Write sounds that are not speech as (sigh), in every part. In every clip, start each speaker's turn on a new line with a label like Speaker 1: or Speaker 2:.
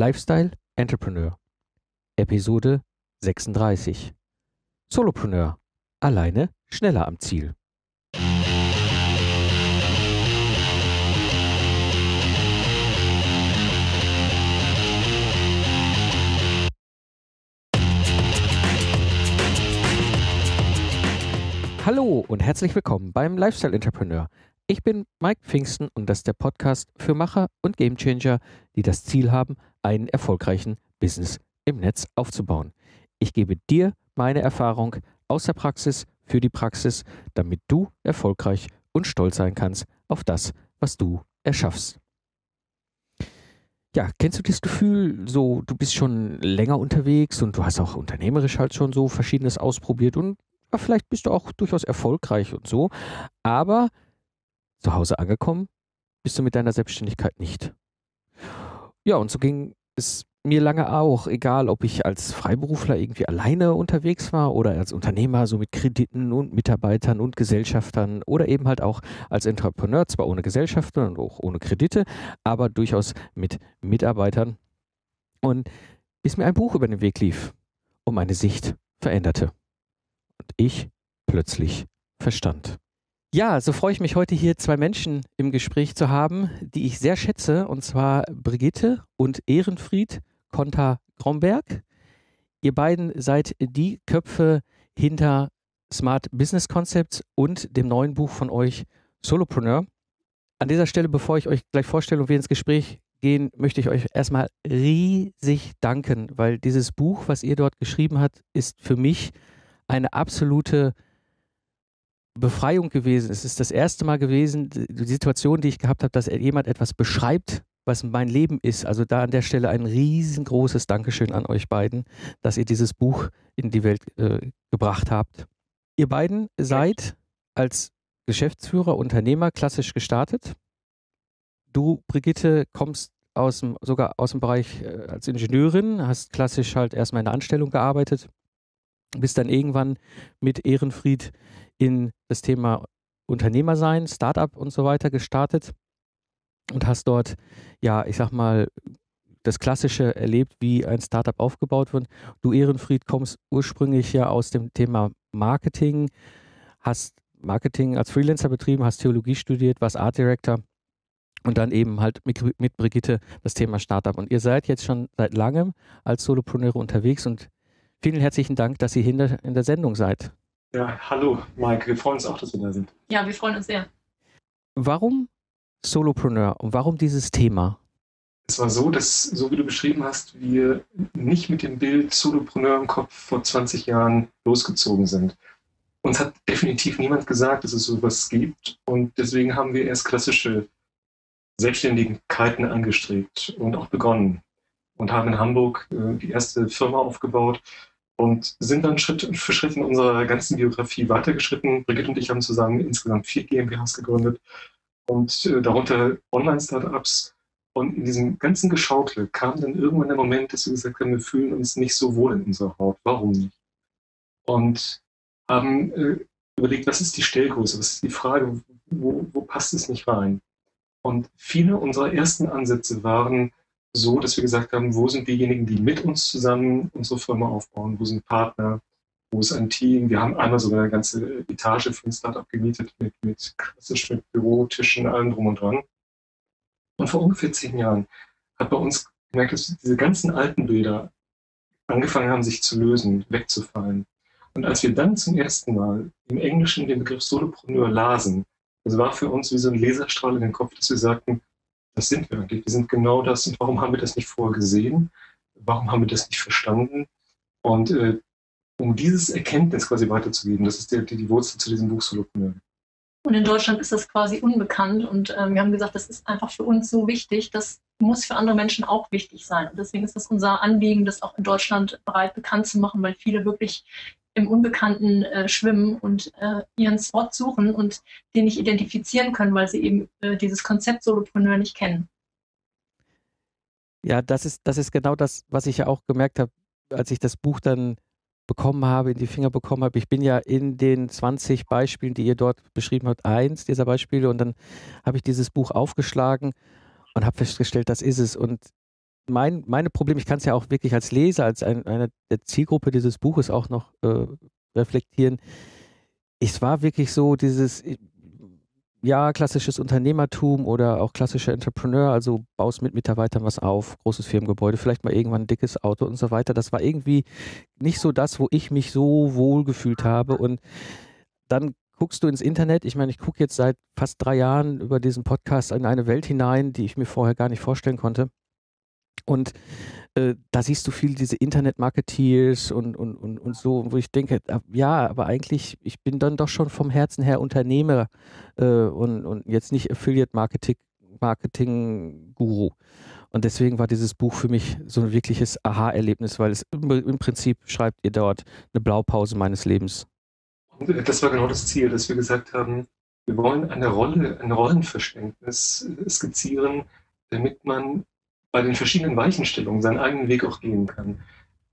Speaker 1: Lifestyle Entrepreneur. Episode 36. Solopreneur. Alleine schneller am Ziel. Hallo und herzlich willkommen beim Lifestyle Entrepreneur. Ich bin Mike Pfingsten und das ist der Podcast für Macher und Gamechanger, die das Ziel haben, einen erfolgreichen Business im Netz aufzubauen. Ich gebe dir meine Erfahrung aus der Praxis für die Praxis, damit du erfolgreich und stolz sein kannst auf das, was du erschaffst. Ja, kennst du das Gefühl, so du bist schon länger unterwegs und du hast auch unternehmerisch halt schon so verschiedenes ausprobiert und ja, vielleicht bist du auch durchaus erfolgreich und so, aber zu Hause angekommen bist du mit deiner Selbstständigkeit nicht. Ja, und so ging es mir lange auch, egal ob ich als Freiberufler irgendwie alleine unterwegs war oder als Unternehmer, so mit Krediten und Mitarbeitern und Gesellschaftern oder eben halt auch als Entrepreneur, zwar ohne Gesellschafter und auch ohne Kredite, aber durchaus mit Mitarbeitern. Und bis mir ein Buch über den Weg lief und meine Sicht veränderte. Und ich plötzlich verstand. Ja, so freue ich mich heute hier zwei Menschen im Gespräch zu haben, die ich sehr schätze, und zwar Brigitte und Ehrenfried Konter Gromberg. Ihr beiden seid die Köpfe hinter Smart Business Concepts und dem neuen Buch von euch Solopreneur. An dieser Stelle, bevor ich euch gleich vorstelle und wir ins Gespräch gehen, möchte ich euch erstmal riesig danken, weil dieses Buch, was ihr dort geschrieben habt, ist für mich eine absolute Befreiung gewesen. Es ist das erste Mal gewesen, die Situation, die ich gehabt habe, dass jemand etwas beschreibt, was mein Leben ist. Also da an der Stelle ein riesengroßes Dankeschön an euch beiden, dass ihr dieses Buch in die Welt äh, gebracht habt. Ihr beiden seid als Geschäftsführer, Unternehmer klassisch gestartet. Du, Brigitte, kommst aus dem, sogar aus dem Bereich äh, als Ingenieurin, hast klassisch halt erstmal in der Anstellung gearbeitet, bist dann irgendwann mit Ehrenfried in das Thema Unternehmer sein, Startup und so weiter gestartet und hast dort, ja, ich sag mal, das Klassische erlebt, wie ein Startup aufgebaut wird. Du, Ehrenfried, kommst ursprünglich ja aus dem Thema Marketing, hast Marketing als Freelancer betrieben, hast Theologie studiert, warst Art Director und dann eben halt mit, mit Brigitte das Thema Startup. Und ihr seid jetzt schon seit langem als Solopreneure unterwegs und vielen herzlichen Dank, dass ihr hinter in der Sendung seid.
Speaker 2: Ja, hallo Mike, wir freuen uns auch, dass wir da sind.
Speaker 3: Ja, wir freuen uns sehr.
Speaker 1: Warum Solopreneur und warum dieses Thema?
Speaker 2: Es war so, dass, so wie du beschrieben hast, wir nicht mit dem Bild Solopreneur im Kopf vor 20 Jahren losgezogen sind. Uns hat definitiv niemand gesagt, dass es sowas gibt und deswegen haben wir erst klassische Selbstständigkeiten angestrebt und auch begonnen und haben in Hamburg äh, die erste Firma aufgebaut, und sind dann Schritt für Schritt in unserer ganzen Biografie weitergeschritten. Brigitte und ich haben zusammen insgesamt vier GmbHs gegründet und äh, darunter Online-Startups. Und in diesem ganzen Geschaukel kam dann irgendwann der Moment, dass wir gesagt haben, wir fühlen uns nicht so wohl in unserer Haut. Warum nicht? Und haben äh, überlegt, was ist die Stellgröße, was ist die Frage, wo, wo passt es nicht rein? Und viele unserer ersten Ansätze waren, so, dass wir gesagt haben, wo sind diejenigen, die mit uns zusammen unsere Firma aufbauen, wo sind Partner, wo ist ein Team. Wir haben einmal sogar eine ganze Etage für ein Startup gemietet mit, mit klassisch mit Bürotischen, allem drum und dran. Und vor ungefähr zehn Jahren hat bei uns gemerkt, dass diese ganzen alten Bilder angefangen haben, sich zu lösen, wegzufallen. Und als wir dann zum ersten Mal im Englischen den Begriff Solopreneur lasen, das war für uns wie so ein Laserstrahl in den Kopf, dass wir sagten, das sind wir eigentlich. Wir sind genau das. Und warum haben wir das nicht vorher gesehen? Warum haben wir das nicht verstanden? Und äh, um dieses Erkenntnis quasi weiterzugeben, das ist der, die, die Wurzel zu diesem Buch Solopreneur.
Speaker 3: Und in Deutschland ist das quasi unbekannt. Und ähm, wir haben gesagt, das ist einfach für uns so wichtig. Das muss für andere Menschen auch wichtig sein. Und deswegen ist das unser Anliegen, das auch in Deutschland breit bekannt zu machen, weil viele wirklich im Unbekannten äh, schwimmen und äh, ihren Spot suchen und den nicht identifizieren können, weil sie eben äh, dieses Konzept Solopreneur nicht kennen.
Speaker 1: Ja, das ist, das ist genau das, was ich ja auch gemerkt habe, als ich das Buch dann bekommen habe, in die Finger bekommen habe. Ich bin ja in den 20 Beispielen, die ihr dort beschrieben habt, eins dieser Beispiele und dann habe ich dieses Buch aufgeschlagen und habe festgestellt, das ist es. Und mein, meine Probleme, ich kann es ja auch wirklich als Leser, als ein, einer der Zielgruppe dieses Buches auch noch äh, reflektieren. Es war wirklich so dieses, ja, klassisches Unternehmertum oder auch klassischer Entrepreneur, also baust mit Mitarbeitern was auf, großes Firmengebäude, vielleicht mal irgendwann ein dickes Auto und so weiter. Das war irgendwie nicht so das, wo ich mich so wohl gefühlt habe. Und dann guckst du ins Internet. Ich meine, ich gucke jetzt seit fast drei Jahren über diesen Podcast in eine Welt hinein, die ich mir vorher gar nicht vorstellen konnte. Und äh, da siehst du viel diese Internet-Marketeers und, und, und, und so, wo ich denke, ja, aber eigentlich, ich bin dann doch schon vom Herzen her Unternehmer äh, und, und jetzt nicht Affiliate-Marketing Marketing-Guru. Und deswegen war dieses Buch für mich so ein wirkliches Aha-Erlebnis, weil es im, im, Prinzip schreibt ihr dort eine Blaupause meines Lebens.
Speaker 2: Das war genau das Ziel, dass wir gesagt haben, wir wollen eine Rolle, ein Rollenverständnis skizzieren, damit man bei den verschiedenen Weichenstellungen seinen eigenen Weg auch gehen kann.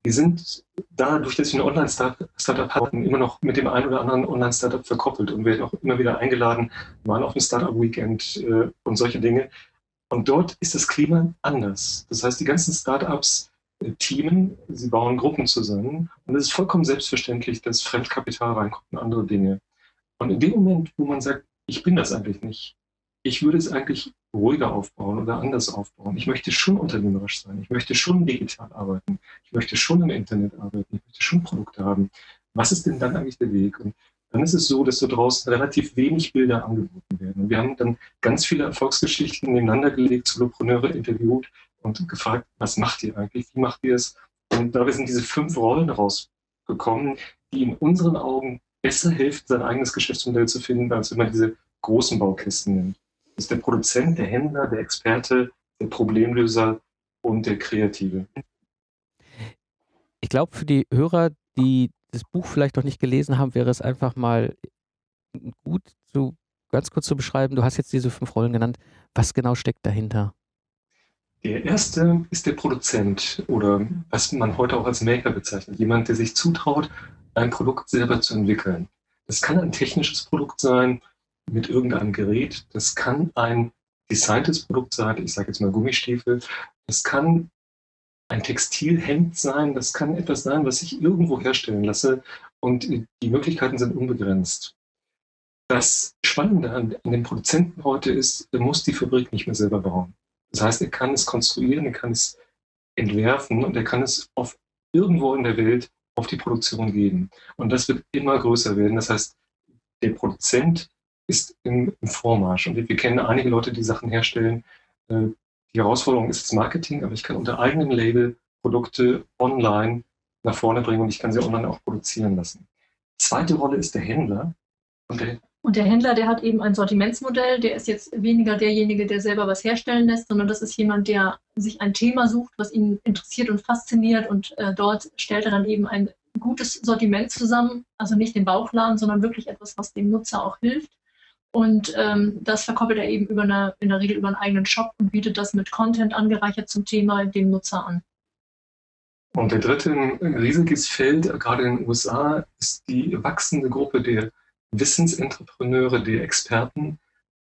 Speaker 2: Wir sind dadurch, dass wir ein Online-Startup hatten, immer noch mit dem einen oder anderen Online-Startup verkoppelt und werden auch immer wieder eingeladen, waren auf ein Startup-Weekend äh, und solche Dinge. Und dort ist das Klima anders. Das heißt, die ganzen Startups äh, teamen, sie bauen Gruppen zusammen und es ist vollkommen selbstverständlich, dass Fremdkapital reinkommt und andere Dinge. Und in dem Moment, wo man sagt, ich bin das eigentlich nicht, ich würde es eigentlich ruhiger aufbauen oder anders aufbauen. Ich möchte schon unternehmerisch sein. Ich möchte schon digital arbeiten. Ich möchte schon im Internet arbeiten. Ich möchte schon Produkte haben. Was ist denn dann eigentlich der Weg? Und dann ist es so, dass da draußen relativ wenig Bilder angeboten werden. Und wir haben dann ganz viele Erfolgsgeschichten nebeneinander gelegt, Solopreneure interviewt und gefragt, was macht ihr eigentlich? Wie macht ihr es? Und dabei sind diese fünf Rollen rausgekommen, die in unseren Augen besser helfen, sein eigenes Geschäftsmodell zu finden, als wenn man diese großen Baukästen nimmt ist der Produzent, der Händler, der Experte, der Problemlöser und der Kreative.
Speaker 1: Ich glaube, für die Hörer, die das Buch vielleicht noch nicht gelesen haben, wäre es einfach mal gut, so ganz kurz zu beschreiben. Du hast jetzt diese fünf Rollen genannt. Was genau steckt dahinter?
Speaker 2: Der erste ist der Produzent oder was man heute auch als Maker bezeichnet. Jemand, der sich zutraut, ein Produkt selber zu entwickeln. Das kann ein technisches Produkt sein, mit irgendeinem Gerät. Das kann ein designtes Produkt sein, ich sage jetzt mal Gummistiefel. Das kann ein Textilhemd sein, das kann etwas sein, was ich irgendwo herstellen lasse und die Möglichkeiten sind unbegrenzt. Das Spannende an, dem Produzenten heute ist, er muss die Fabrik nicht mehr selber bauen. Das heißt, er kann es konstruieren, er kann es entwerfen und er kann es auf irgendwo in der Welt auf die Produktion geben. Und das wird immer größer werden. Das heißt, der Produzent ist im, im Vormarsch. Und wir kennen einige Leute, die Sachen herstellen. Äh, die Herausforderung ist das Marketing, aber ich kann unter eigenem Label Produkte online nach vorne bringen und ich kann sie online auch produzieren lassen. Zweite Rolle ist der Händler.
Speaker 3: Und der, und der Händler, der hat eben ein Sortimentsmodell, der ist jetzt weniger derjenige, der selber was herstellen lässt, sondern das ist jemand, der sich ein Thema sucht, was ihn interessiert und fasziniert und äh, dort stellt er dann eben ein gutes Sortiment zusammen, also nicht den Bauchladen, sondern wirklich etwas, was dem Nutzer auch hilft. Und ähm, das verkoppelt er eben über eine, in der Regel über einen eigenen Shop und bietet das mit Content angereichert zum Thema dem Nutzer an.
Speaker 2: Und der dritte riesiges Feld, gerade in den USA, ist die wachsende Gruppe der Wissensentreprenneure, der Experten,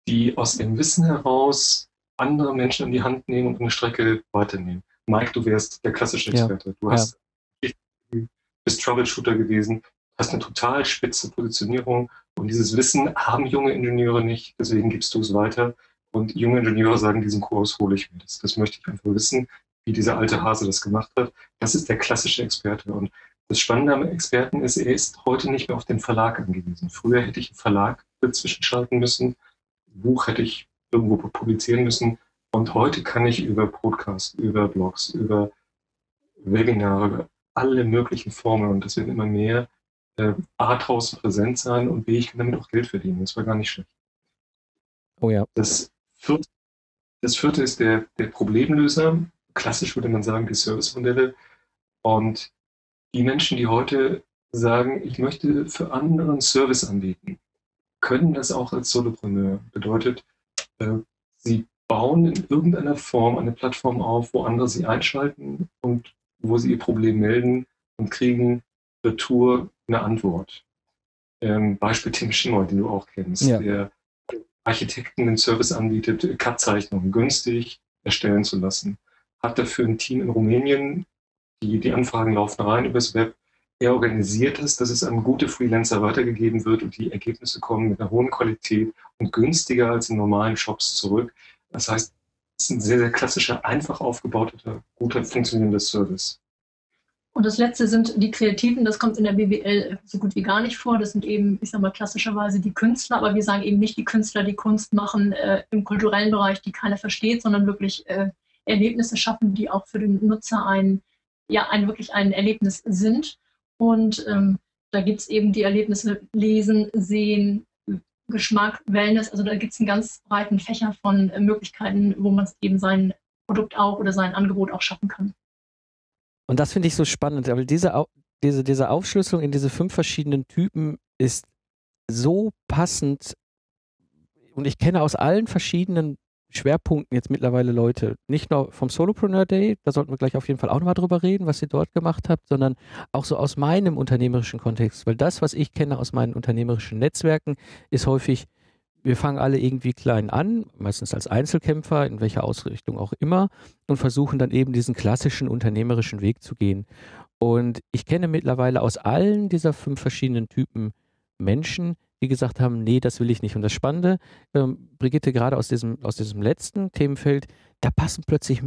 Speaker 2: die aus ihrem Wissen heraus andere Menschen in die Hand nehmen und eine Strecke weiternehmen. Mike, du wärst der klassische Experte. Ja. Du hast, ja. bist Troubleshooter gewesen, hast eine total spitze Positionierung und dieses Wissen haben junge Ingenieure nicht, deswegen gibst du es weiter. Und junge Ingenieure sagen, diesen Kurs hole ich mir. Das, das möchte ich einfach wissen, wie dieser alte Hase das gemacht hat. Das ist der klassische Experte. Und das Spannende am Experten ist, er ist heute nicht mehr auf den Verlag angewiesen. Früher hätte ich einen Verlag dazwischen schalten müssen, ein Buch hätte ich irgendwo publizieren müssen. Und heute kann ich über Podcasts, über Blogs, über Webinare, über alle möglichen Formen, und das wird immer mehr, äh, A, draußen präsent sein und B, ich kann damit auch Geld verdienen. Das war gar nicht schlecht.
Speaker 1: Oh ja.
Speaker 2: Das vierte, das vierte ist der, der Problemlöser. Klassisch würde man sagen, die Servicemodelle. Und die Menschen, die heute sagen, ich möchte für anderen Service anbieten, können das auch als Solopreneur. Bedeutet, äh, sie bauen in irgendeiner Form eine Plattform auf, wo andere sie einschalten und wo sie ihr Problem melden und kriegen Retour eine Antwort. Ähm, Beispiel Tim Schimmer, den du auch kennst, ja. der Architekten den Service anbietet, CAD-Zeichnungen günstig erstellen zu lassen. hat dafür ein Team in Rumänien, die, die Anfragen laufen rein übers Web. Er organisiert es, dass es an gute Freelancer weitergegeben wird und die Ergebnisse kommen mit einer hohen Qualität und günstiger als in normalen Shops zurück. Das heißt, es ist ein sehr, sehr klassischer, einfach aufgebauter, guter, funktionierender Service.
Speaker 3: Und das letzte sind die Kreativen, das kommt in der BWL so gut wie gar nicht vor. Das sind eben, ich sag mal, klassischerweise die Künstler, aber wir sagen eben nicht die Künstler, die Kunst machen äh, im kulturellen Bereich, die keiner versteht, sondern wirklich äh, Erlebnisse schaffen, die auch für den Nutzer ein, ja, ein wirklich ein Erlebnis sind. Und ähm, da gibt es eben die Erlebnisse Lesen, Sehen, Geschmack, Wellness. Also da gibt es einen ganz breiten Fächer von äh, Möglichkeiten, wo man eben sein Produkt auch oder sein Angebot auch schaffen kann.
Speaker 1: Und das finde ich so spannend, weil diese, diese, diese Aufschlüsselung in diese fünf verschiedenen Typen ist so passend. Und ich kenne aus allen verschiedenen Schwerpunkten jetzt mittlerweile Leute, nicht nur vom Solopreneur Day, da sollten wir gleich auf jeden Fall auch nochmal drüber reden, was ihr dort gemacht habt, sondern auch so aus meinem unternehmerischen Kontext. Weil das, was ich kenne aus meinen unternehmerischen Netzwerken, ist häufig, wir fangen alle irgendwie klein an, meistens als Einzelkämpfer, in welcher Ausrichtung auch immer, und versuchen dann eben diesen klassischen unternehmerischen Weg zu gehen. Und ich kenne mittlerweile aus allen dieser fünf verschiedenen Typen Menschen, die gesagt haben, nee, das will ich nicht. Und das Spannende, ähm, Brigitte, gerade aus diesem, aus diesem letzten Themenfeld, da passen plötzlich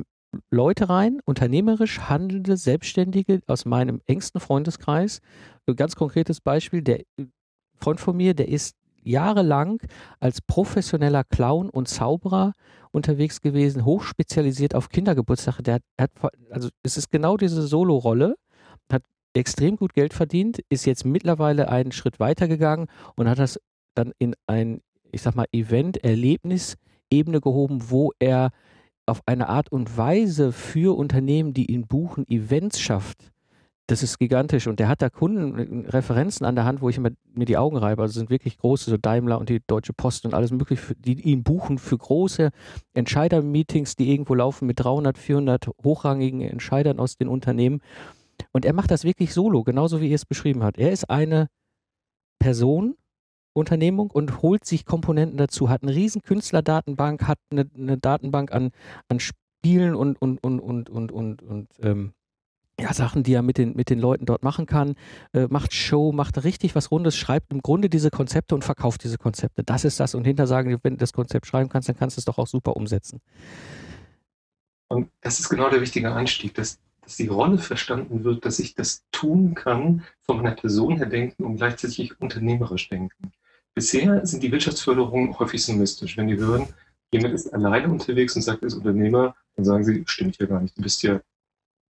Speaker 1: Leute rein, unternehmerisch handelnde, Selbstständige aus meinem engsten Freundeskreis. Ein ganz konkretes Beispiel, der Freund von mir, der ist jahrelang als professioneller Clown und Zauberer unterwegs gewesen, hochspezialisiert auf Kindergeburtstage. Der hat, also es ist genau diese Solo-Rolle, hat extrem gut Geld verdient, ist jetzt mittlerweile einen Schritt weiter gegangen und hat das dann in ein, ich sag mal, Event, Erlebnis-Ebene gehoben, wo er auf eine Art und Weise für Unternehmen, die ihn buchen, Events schafft, das ist gigantisch. Und der hat da Kundenreferenzen an der Hand, wo ich immer mir die Augen reibe. Also sind wirklich große, so Daimler und die Deutsche Post und alles mögliche, die ihn buchen für große Entscheider-Meetings, die irgendwo laufen mit 300, 400 hochrangigen Entscheidern aus den Unternehmen. Und er macht das wirklich solo, genauso wie ihr es beschrieben habt. Er ist eine Person, Unternehmung und holt sich Komponenten dazu, hat eine riesen Künstlerdatenbank, hat eine, eine Datenbank an, an Spielen und, und, und, und, und, und, und ähm, ja, Sachen, die er mit den, mit den Leuten dort machen kann, äh, macht Show, macht richtig was Rundes, schreibt im Grunde diese Konzepte und verkauft diese Konzepte. Das ist das. Und hinter sagen, wenn du das Konzept schreiben kannst, dann kannst du es doch auch super umsetzen.
Speaker 2: Und das ist genau der wichtige Einstieg, dass, dass die Rolle verstanden wird, dass ich das tun kann, von meiner Person her denken und gleichzeitig unternehmerisch denken. Bisher sind die Wirtschaftsförderungen häufig synomistisch. Wenn die hören, jemand ist alleine unterwegs und sagt, er ist Unternehmer, dann sagen sie, stimmt ja gar nicht. Du bist ja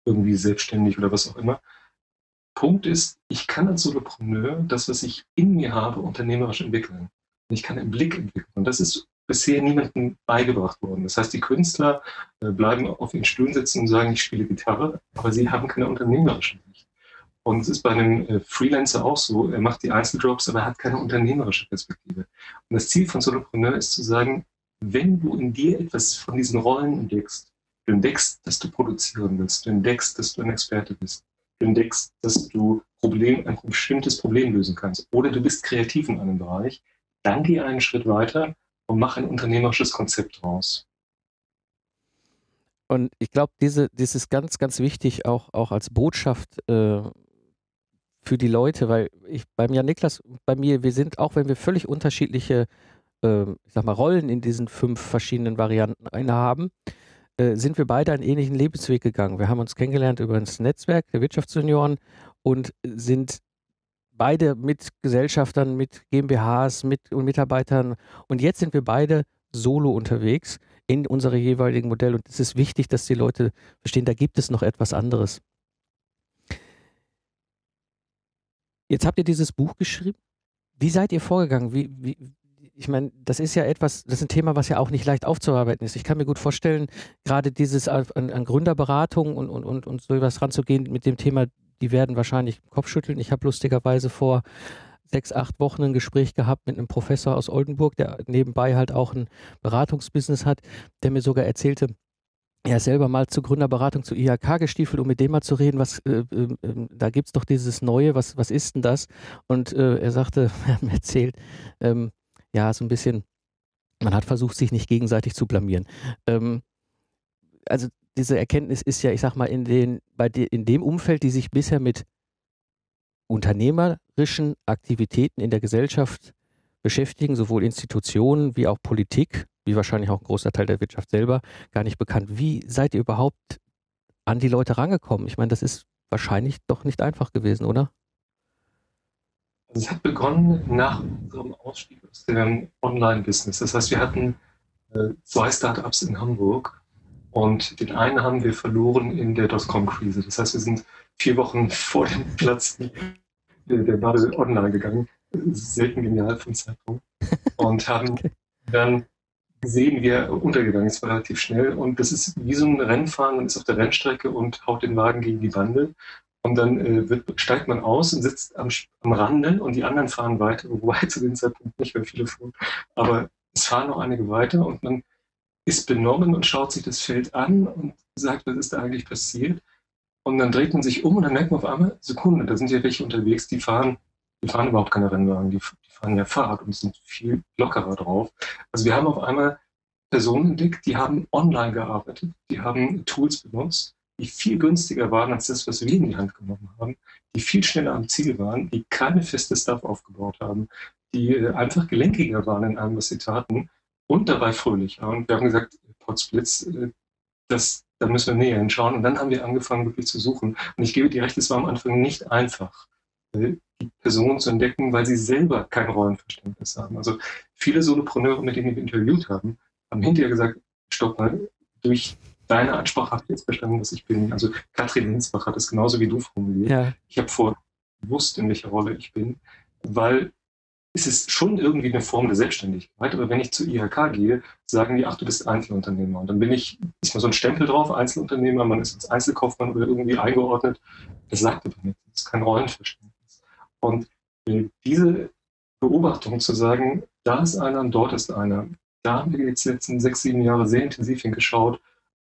Speaker 2: irgendwie selbstständig oder was auch immer. Punkt ist, ich kann als Solopreneur das, was ich in mir habe, unternehmerisch entwickeln. Und ich kann einen Blick entwickeln. Und das ist bisher niemandem beigebracht worden. Das heißt, die Künstler äh, bleiben auf ihren Stühlen sitzen und sagen, ich spiele Gitarre, aber sie haben keine unternehmerische Sicht. Und es ist bei einem äh, Freelancer auch so, er macht die Einzeljobs, aber er hat keine unternehmerische Perspektive. Und das Ziel von Solopreneur ist zu sagen, wenn du in dir etwas von diesen Rollen entdeckst, Du entdeckst, dass du produzieren willst. Du entdeckst, dass du ein Experte bist. Du entdeckst, dass du Problem, ein bestimmtes Problem lösen kannst. Oder du bist kreativ in einem Bereich. Dann geh einen Schritt weiter und mach ein unternehmerisches Konzept draus.
Speaker 1: Und ich glaube, diese, das ist ganz, ganz wichtig, auch, auch als Botschaft äh, für die Leute, weil ich beim Jan Niklas, bei mir, wir sind, auch wenn wir völlig unterschiedliche, äh, ich sag mal, Rollen in diesen fünf verschiedenen Varianten haben, äh, sind wir beide einen ähnlichen Lebensweg gegangen. Wir haben uns kennengelernt über das Netzwerk der Wirtschaftsjunioren und sind beide mit Gesellschaftern, mit GmbHs, mit Mitarbeitern und jetzt sind wir beide solo unterwegs in unsere jeweiligen Modelle und es ist wichtig, dass die Leute verstehen, da gibt es noch etwas anderes. Jetzt habt ihr dieses Buch geschrieben. Wie seid ihr vorgegangen? Wie, wie, ich meine, das ist ja etwas, das ist ein Thema, was ja auch nicht leicht aufzuarbeiten ist. Ich kann mir gut vorstellen, gerade dieses an, an Gründerberatung und, und, und, und so etwas ranzugehen mit dem Thema, die werden wahrscheinlich Kopfschütteln. Ich habe lustigerweise vor sechs, acht Wochen ein Gespräch gehabt mit einem Professor aus Oldenburg, der nebenbei halt auch ein Beratungsbusiness hat, der mir sogar erzählte, er ist selber mal zur Gründerberatung zu IHK gestiefelt, um mit dem mal zu reden, was äh, äh, da gibt's doch dieses Neue, was, was ist denn das? Und äh, er sagte, (laughs) er hat mir erzählt, ähm, ja, so ein bisschen, man hat versucht, sich nicht gegenseitig zu blamieren. Ähm, also diese Erkenntnis ist ja, ich sag mal, in, den, bei de, in dem Umfeld, die sich bisher mit unternehmerischen Aktivitäten in der Gesellschaft beschäftigen, sowohl Institutionen wie auch Politik, wie wahrscheinlich auch ein großer Teil der Wirtschaft selber, gar nicht bekannt. Wie seid ihr überhaupt an die Leute rangekommen? Ich meine, das ist wahrscheinlich doch nicht einfach gewesen, oder?
Speaker 2: Also es hat begonnen nach unserem Ausstieg aus dem Online-Business. Das heißt, wir hatten äh, zwei Startups in Hamburg und den einen haben wir verloren in der Dotcom-Krise. Das heißt, wir sind vier Wochen (laughs) vor dem Platz der Bubble online gegangen. Selten genial vom Zeitpunkt. Und haben (laughs) okay. dann gesehen, wie er untergegangen ist, relativ schnell. Und das ist wie so ein Rennfahren, man ist auf der Rennstrecke und haut den Wagen gegen die Bande. Und dann äh, wird, steigt man aus und sitzt am, am Rande und die anderen fahren weiter, (laughs) wobei zu dem Zeitpunkt nicht mehr viele fuhren. Aber es fahren noch einige weiter und man ist benommen und schaut sich das Feld an und sagt, was ist da eigentlich passiert? Und dann dreht man sich um und dann merkt man auf einmal, Sekunde, da sind ja welche unterwegs, die fahren, die fahren überhaupt keine Rennwagen, die, die fahren ja Fahrrad und sind viel lockerer drauf. Also wir haben auf einmal Personen entdeckt, die haben online gearbeitet, die haben Tools benutzt die viel günstiger waren als das, was wir in die Hand genommen haben, die viel schneller am Ziel waren, die keine feste Stuff aufgebaut haben, die äh, einfach gelenkiger waren in allem, was sie taten und dabei fröhlicher. Und wir haben gesagt, Potsblitz, äh, das, da müssen wir näher hinschauen. Und dann haben wir angefangen, wirklich zu suchen. Und ich gebe dir recht, es war am Anfang nicht einfach, äh, die Personen zu entdecken, weil sie selber kein Rollenverständnis haben. Also viele Solopreneure, mit denen wir interviewt haben, haben hinterher gesagt, stopp mal, durch deine Ansprache habe ich jetzt verstanden, was ich bin. Also Katrin Hinsbach hat es genauso wie du formuliert. Ja. Ich habe vor gewusst, in welcher Rolle ich bin, weil es ist schon irgendwie eine Form der Selbstständigkeit, aber wenn ich zu IHK gehe, sagen die, ach, du bist Einzelunternehmer. Und dann bin ich, ist mal so ein Stempel drauf, Einzelunternehmer, man ist als Einzelkaufmann oder irgendwie eingeordnet. Das sagt aber nichts, das ist kein Rollenverständnis. Und äh, diese Beobachtung zu sagen, da ist einer und dort ist einer, da haben wir jetzt letzten sechs, sieben Jahre sehr intensiv hingeschaut,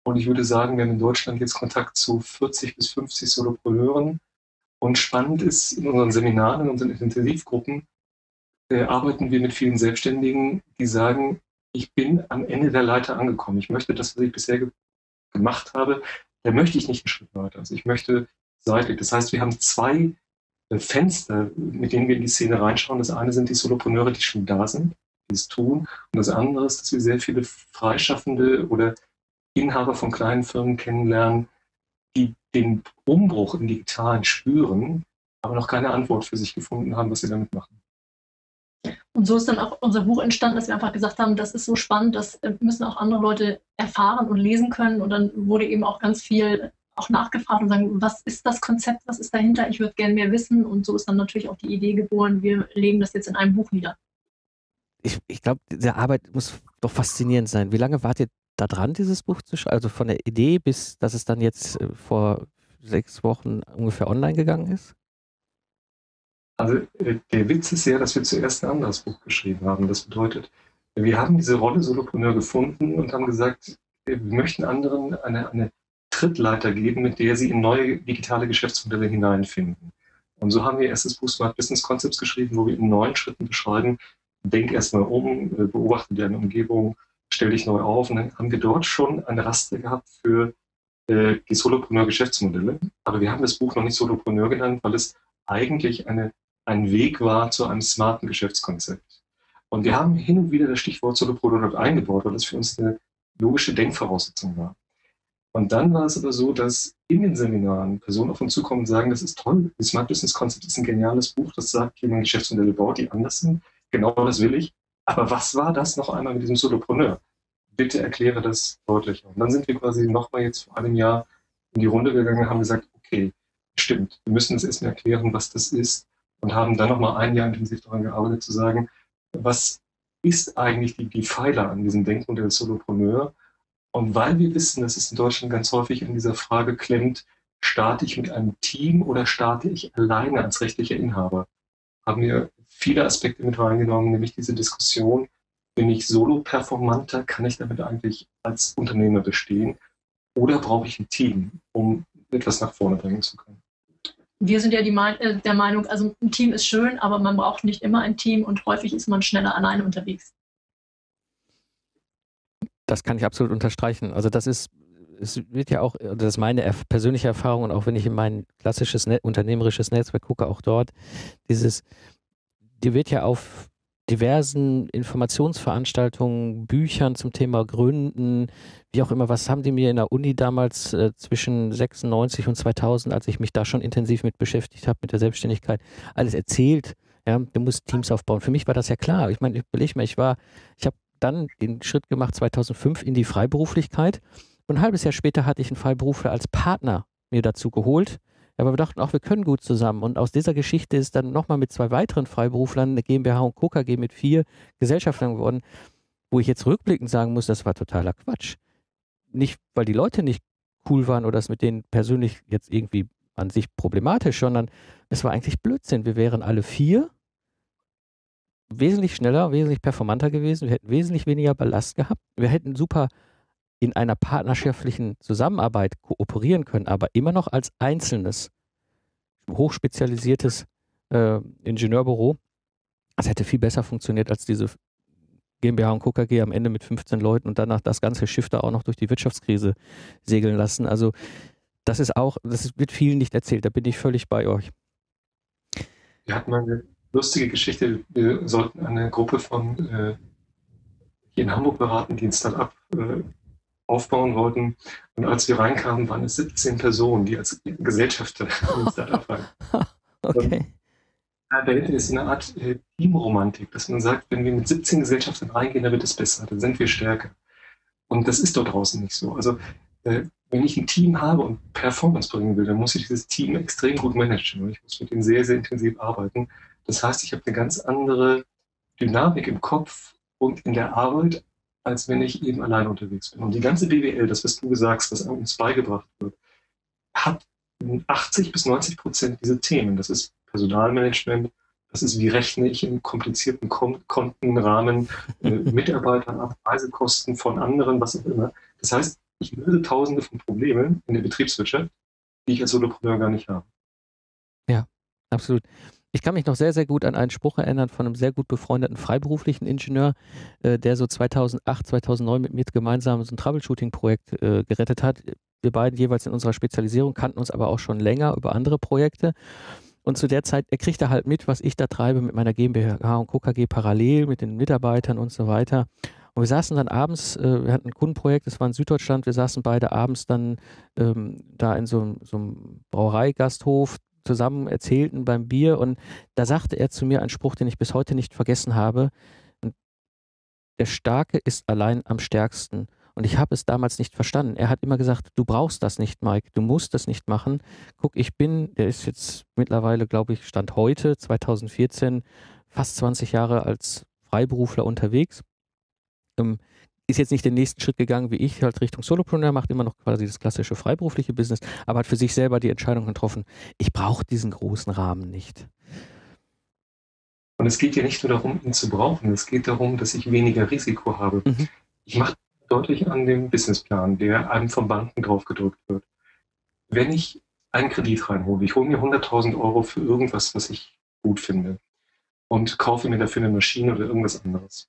Speaker 2: und ich würde sagen, wir haben in Deutschland jetzt Kontakt zu 40 bis 50 Solopreneuren. Und spannend ist, in unseren Seminaren, in unseren Intensivgruppen, äh, arbeiten wir mit vielen Selbstständigen, die sagen, ich bin am Ende der Leiter angekommen. Ich möchte das, was ich bisher ge gemacht habe, da möchte ich nicht einen Schritt weiter. Also ich möchte seitlich. Das heißt, wir haben zwei äh, Fenster, mit denen wir in die Szene reinschauen. Das eine sind die Solopreneure, die schon da sind, die es tun. Und das andere ist, dass wir sehr viele Freischaffende oder Inhaber von kleinen Firmen kennenlernen, die den Umbruch im Digitalen spüren, aber noch keine Antwort für sich gefunden haben, was sie damit machen.
Speaker 3: Und so ist dann auch unser Buch entstanden, dass wir einfach gesagt haben, das ist so spannend, das äh, müssen auch andere Leute erfahren und lesen können. Und dann wurde eben auch ganz viel auch nachgefragt und sagen, was ist das Konzept, was ist dahinter? Ich würde gerne mehr wissen. Und so ist dann natürlich auch die Idee geboren, wir legen das jetzt in einem Buch nieder.
Speaker 1: Ich, ich glaube, diese Arbeit muss doch faszinierend sein. Wie lange wart ihr da dran, dieses Buch zu schreiben? Also von der Idee bis, dass es dann jetzt äh, vor sechs Wochen ungefähr online gegangen ist?
Speaker 2: Also äh, der Witz ist ja, dass wir zuerst ein anderes Buch geschrieben haben. Das bedeutet, wir haben diese Rolle Solopreneur gefunden und haben gesagt, wir möchten anderen eine, eine Trittleiter geben, mit der sie in neue digitale Geschäftsmodelle hineinfinden. Und so haben wir erst das Buch Smart Business Concepts geschrieben, wo wir in neun Schritten beschreiben, denk erstmal um, äh, beobachte deine Umgebung, stell dich neu auf. Und dann haben wir dort schon eine Raste gehabt für äh, die Solopreneur-Geschäftsmodelle. Aber wir haben das Buch noch nicht Solopreneur genannt, weil es eigentlich eine, ein Weg war zu einem smarten Geschäftskonzept. Und wir haben hin und wieder das Stichwort Solopreneur eingebaut, weil das für uns eine logische Denkvoraussetzung war. Und dann war es aber so, dass in den Seminaren Personen auf uns zukommen und sagen, das ist toll, das Smart Business Concept ist ein geniales Buch, das sagt, wie man Geschäftsmodelle baut, die anders sind. Genau das will ich. Aber was war das noch einmal mit diesem Solopreneur? Bitte erkläre das deutlicher. Und dann sind wir quasi nochmal jetzt vor einem Jahr in die Runde gegangen und haben gesagt, okay, stimmt, wir müssen es erstmal erklären, was das ist und haben dann nochmal ein Jahr intensiv daran gearbeitet zu sagen, was ist eigentlich die, die Pfeiler an diesem Denkmodell Solopreneur? Und weil wir wissen, dass es in Deutschland ganz häufig in dieser Frage klemmt, starte ich mit einem Team oder starte ich alleine als rechtlicher Inhaber, haben wir viele Aspekte mit reingenommen, nämlich diese Diskussion, bin ich solo-performanter, kann ich damit eigentlich als Unternehmer bestehen oder brauche ich ein Team, um etwas nach vorne bringen zu können?
Speaker 3: Wir sind ja die, äh, der Meinung, also ein Team ist schön, aber man braucht nicht immer ein Team und häufig ist man schneller alleine unterwegs.
Speaker 1: Das kann ich absolut unterstreichen. Also das ist es wird ja auch, das ist meine persönliche Erfahrung und auch wenn ich in mein klassisches Net unternehmerisches Netzwerk gucke, auch dort, dieses, die wird ja auf diversen Informationsveranstaltungen, Büchern zum Thema Gründen, wie auch immer, was haben die mir in der Uni damals äh, zwischen 96 und 2000, als ich mich da schon intensiv mit beschäftigt habe, mit der Selbstständigkeit, alles erzählt. Ja, du musst Teams aufbauen. Für mich war das ja klar. Ich meine, ich überlege mal, ich war, ich habe dann den Schritt gemacht 2005 in die Freiberuflichkeit und ein halbes Jahr später hatte ich einen Freiberufler als Partner mir dazu geholt aber wir dachten auch, wir können gut zusammen. Und aus dieser Geschichte ist dann nochmal mit zwei weiteren Freiberuflern eine GmbH und Co. KG mit vier Gesellschaftern geworden, wo ich jetzt rückblickend sagen muss, das war totaler Quatsch. Nicht, weil die Leute nicht cool waren oder es mit denen persönlich jetzt irgendwie an sich problematisch, sondern es war eigentlich Blödsinn. Wir wären alle vier wesentlich schneller, wesentlich performanter gewesen. Wir hätten wesentlich weniger Ballast gehabt. Wir hätten super in einer partnerschaftlichen Zusammenarbeit kooperieren können, aber immer noch als einzelnes, hochspezialisiertes äh, Ingenieurbüro. Das hätte viel besser funktioniert als diese GmbH und KKG am Ende mit 15 Leuten und danach das ganze Schiff da auch noch durch die Wirtschaftskrise segeln lassen. Also das ist auch, das wird vielen nicht erzählt, da bin ich völlig bei euch.
Speaker 2: Wir hatten mal eine lustige Geschichte. Wir sollten eine Gruppe von äh, hier in Hamburg beraten, die ein Start-up äh, aufbauen wollten. Und als wir reinkamen, waren es 17 Personen, die als Gesellschafter (laughs) im Startup waren. (laughs) okay. dahinter ist eine Art äh, Teamromantik, dass man sagt, wenn wir mit 17 Gesellschaftern reingehen, dann wird es besser, dann sind wir stärker. Und das ist dort draußen nicht so. Also äh, wenn ich ein Team habe und Performance bringen will, dann muss ich dieses Team extrem gut managen und ich muss mit denen sehr, sehr intensiv arbeiten. Das heißt, ich habe eine ganz andere Dynamik im Kopf und in der Arbeit, als wenn ich eben allein unterwegs bin. Und die ganze BWL, das, was du gesagt was uns beigebracht wird, hat 80 bis 90 Prozent diese Themen. Das ist Personalmanagement, das ist, wie rechne ich in komplizierten Kontenrahmen äh, (laughs) Mitarbeitern ab, Reisekosten von anderen, was auch immer. Das heißt, ich löse tausende von Problemen in der Betriebswirtschaft, die ich als Solopreneur gar nicht habe.
Speaker 1: Ja, absolut. Ich kann mich noch sehr, sehr gut an einen Spruch erinnern von einem sehr gut befreundeten freiberuflichen Ingenieur, äh, der so 2008, 2009 mit mir gemeinsam so ein Troubleshooting-Projekt äh, gerettet hat. Wir beiden jeweils in unserer Spezialisierung kannten uns aber auch schon länger über andere Projekte. Und zu der Zeit, er kriegt da halt mit, was ich da treibe mit meiner GmbH und KKG parallel, mit den Mitarbeitern und so weiter. Und wir saßen dann abends, äh, wir hatten ein Kundenprojekt, das war in Süddeutschland, wir saßen beide abends dann ähm, da in so, so einem Brauereigasthof, zusammen erzählten beim Bier und da sagte er zu mir einen Spruch, den ich bis heute nicht vergessen habe. Der Starke ist allein am stärksten. Und ich habe es damals nicht verstanden. Er hat immer gesagt, du brauchst das nicht, Mike, du musst das nicht machen. Guck, ich bin, der ist jetzt mittlerweile, glaube ich, Stand heute, 2014, fast 20 Jahre als Freiberufler unterwegs. Ähm, ist jetzt nicht den nächsten Schritt gegangen wie ich, halt Richtung Solopreneur, macht immer noch quasi das klassische freiberufliche Business, aber hat für sich selber die Entscheidung getroffen, ich brauche diesen großen Rahmen nicht.
Speaker 2: Und es geht ja nicht nur darum, ihn zu brauchen, es geht darum, dass ich weniger Risiko habe. Mhm. Ich mache deutlich an dem Businessplan, der einem von Banken draufgedrückt wird. Wenn ich einen Kredit reinhole, ich hole mir 100.000 Euro für irgendwas, was ich gut finde und kaufe mir dafür eine Maschine oder irgendwas anderes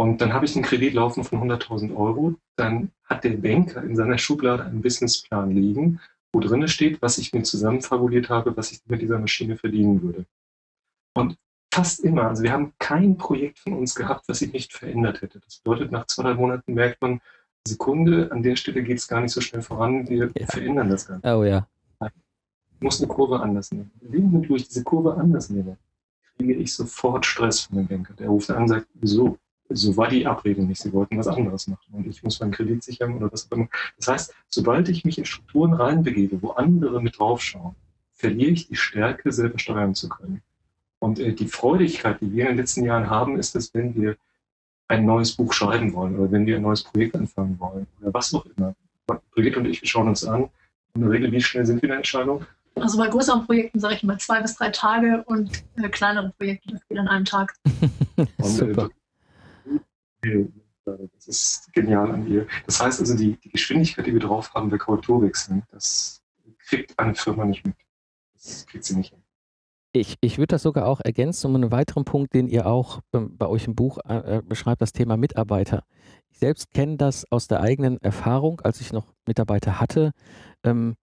Speaker 2: und dann habe ich einen Kredit laufen von 100.000 Euro. Dann hat der Banker in seiner Schublade einen Businessplan liegen, wo drin steht, was ich mir zusammenfabuliert habe, was ich mit dieser Maschine verdienen würde. Und fast immer, also wir haben kein Projekt von uns gehabt, was sich nicht verändert hätte. Das bedeutet, nach zwei, drei Monaten merkt man, Sekunde, an der Stelle geht es gar nicht so schnell voran, wir ja. verändern das Ganze.
Speaker 1: Oh ja.
Speaker 2: Ich muss eine Kurve anders nehmen. Wo ich diese Kurve anders nehme, kriege ich sofort Stress von dem Banker. Der ruft an und sagt, wieso? So war die Abrede nicht. Sie wollten was anderes machen und ich muss meinen Kredit sichern oder was auch immer. Das heißt, sobald ich mich in Strukturen reinbegebe, wo andere mit draufschauen, verliere ich die Stärke, selber steuern zu können. Und äh, die Freudigkeit, die wir in den letzten Jahren haben, ist, dass wenn wir ein neues Buch schreiben wollen oder wenn wir ein neues Projekt anfangen wollen oder was auch immer. Brigitte und ich, wir schauen uns an. In der Regel, wie schnell sind wir in der Entscheidung?
Speaker 3: Also bei größeren Projekten sage ich mal zwei bis drei Tage und äh, kleineren Projekten, das geht an einem Tag. (laughs)
Speaker 2: und, äh. Das ist genial an ihr. Das heißt also, die, die Geschwindigkeit, die wir drauf haben bei Korrekturwechseln, das kriegt eine Firma nicht mit. Das kriegt sie nicht hin.
Speaker 1: Ich, ich würde das sogar auch ergänzen um einen weiteren Punkt, den ihr auch bei euch im Buch äh, beschreibt, das Thema Mitarbeiter. Ich selbst kenne das aus der eigenen Erfahrung, als ich noch Mitarbeiter hatte. Ähm,